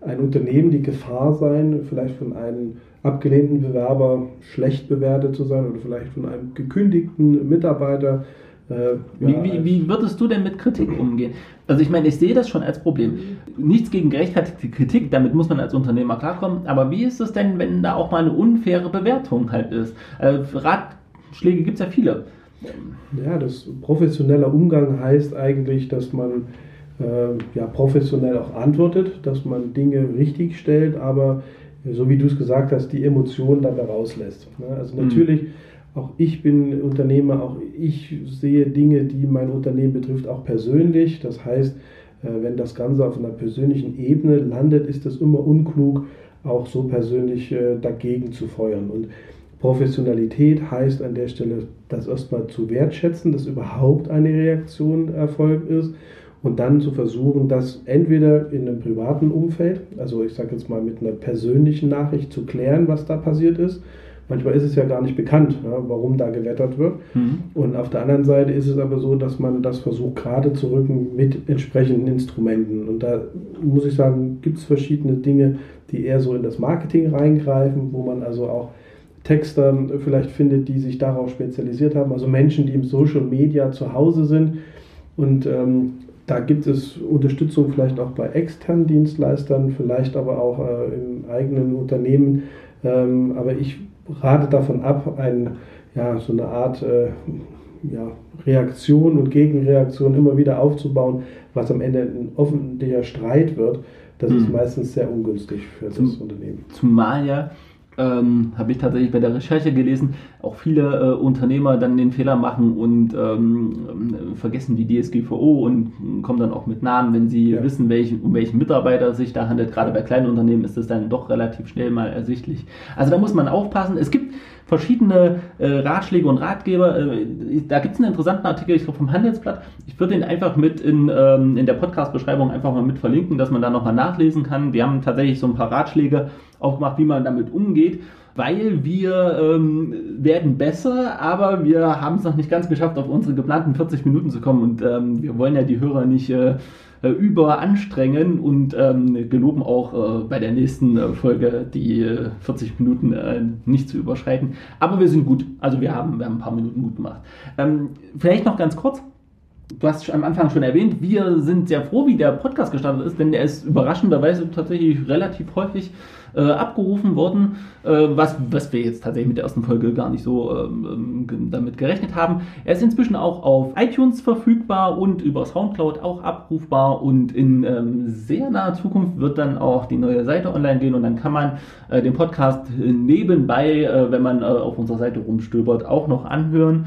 ein Unternehmen die Gefahr sein, vielleicht von einem abgelehnten Bewerber schlecht bewertet zu sein oder vielleicht von einem gekündigten Mitarbeiter. Äh, wie, ja, wie, wie, würdest du denn mit Kritik umgehen? Also ich meine, ich sehe das schon als Problem. Nichts gegen gerechtfertigte Kritik, damit muss man als Unternehmer klarkommen. Aber wie ist es denn, wenn da auch mal eine unfaire Bewertung halt ist? Äh, Ratschläge gibt es ja viele. Ja, das professioneller Umgang heißt eigentlich, dass man äh, ja, professionell auch antwortet, dass man Dinge richtig stellt, aber so wie du es gesagt hast, die Emotionen dabei rauslässt. Ne? Also mhm. natürlich, mhm. auch ich bin Unternehmer, auch ich sehe Dinge, die mein Unternehmen betrifft, auch persönlich. Das heißt, äh, wenn das Ganze auf einer persönlichen Ebene landet, ist es immer unklug, auch so persönlich äh, dagegen zu feuern. Und Professionalität heißt an der Stelle, das erstmal zu wertschätzen, dass überhaupt eine Reaktion erfolgt ist und dann zu versuchen, das entweder in einem privaten Umfeld, also ich sage jetzt mal mit einer persönlichen Nachricht zu klären, was da passiert ist. Manchmal ist es ja gar nicht bekannt, ja, warum da gewettert wird. Mhm. Und auf der anderen Seite ist es aber so, dass man das versucht gerade zu rücken mit entsprechenden Instrumenten. Und da muss ich sagen, gibt es verschiedene Dinge, die eher so in das Marketing reingreifen, wo man also auch Texter vielleicht findet, die sich darauf spezialisiert haben, also Menschen, die im Social Media zu Hause sind und ähm, da gibt es Unterstützung vielleicht auch bei externen Dienstleistern, vielleicht aber auch äh, in eigenen Unternehmen. Ähm, aber ich rate davon ab, ein, ja, so eine Art äh, ja, Reaktion und Gegenreaktion immer wieder aufzubauen, was am Ende ein offentlicher Streit wird. Das hm. ist meistens sehr ungünstig für das Zum, Unternehmen. Zumal ja ähm, habe ich tatsächlich bei der Recherche gelesen, auch viele äh, Unternehmer dann den Fehler machen und ähm, vergessen die DSGVO und kommen dann auch mit Namen, wenn sie ja. wissen, welchen, um welchen Mitarbeiter es sich da handelt. Gerade bei kleinen Unternehmen ist das dann doch relativ schnell mal ersichtlich. Also da muss man aufpassen. Es gibt verschiedene äh, Ratschläge und Ratgeber. Äh, da gibt es einen interessanten Artikel, ich glaube vom Handelsblatt. Ich würde den einfach mit in, ähm, in der Podcast-Beschreibung einfach mal mit verlinken, dass man da nochmal nachlesen kann. Wir haben tatsächlich so ein paar Ratschläge aufgemacht, wie man damit umgeht weil wir ähm, werden besser, aber wir haben es noch nicht ganz geschafft, auf unsere geplanten 40 Minuten zu kommen und ähm, wir wollen ja die Hörer nicht äh, äh, überanstrengen und ähm, geloben auch äh, bei der nächsten äh, Folge die 40 äh, Minuten äh, nicht zu überschreiten. Aber wir sind gut. Also wir haben, wir haben ein paar Minuten gut gemacht. Ähm, vielleicht noch ganz kurz. Du hast am Anfang schon erwähnt, wir sind sehr froh, wie der Podcast gestartet ist, denn er ist überraschenderweise tatsächlich relativ häufig äh, abgerufen worden, äh, was, was wir jetzt tatsächlich mit der ersten Folge gar nicht so ähm, ähm damit gerechnet haben. Er ist inzwischen auch auf iTunes verfügbar und über Soundcloud auch abrufbar und in ähm, sehr naher Zukunft wird dann auch die neue Seite online gehen und dann kann man äh, den Podcast nebenbei, äh, wenn man äh, auf unserer Seite rumstöbert, auch noch anhören.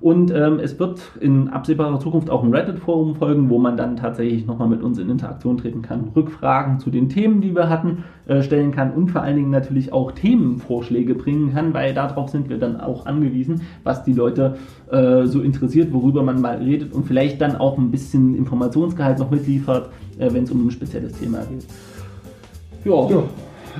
Und ähm, es wird in absehbarer Zukunft auch ein Reddit-Forum folgen, wo man dann tatsächlich nochmal mit uns in Interaktion treten kann, Rückfragen zu den Themen, die wir hatten, äh, stellen kann und vor allen Dingen natürlich auch Themenvorschläge bringen kann, weil darauf sind wir dann auch angewiesen, was die Leute äh, so interessiert, worüber man mal redet und vielleicht dann auch ein bisschen Informationsgehalt noch mitliefert, äh, wenn es um ein spezielles Thema geht. Ja.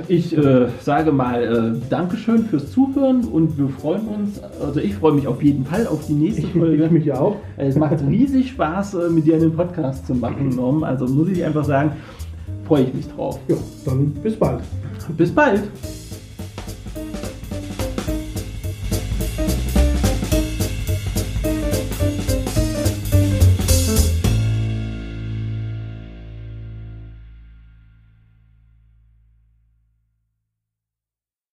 Ich äh, sage mal äh, Dankeschön fürs Zuhören und wir freuen uns, also ich freue mich auf jeden Fall auf die nächste ich, Folge. Ich mich auch. Es macht riesig Spaß, äh, mit dir einen Podcast zu machen, Norm. Also muss ich einfach sagen, freue ich mich drauf. Ja, dann bis bald. Bis bald.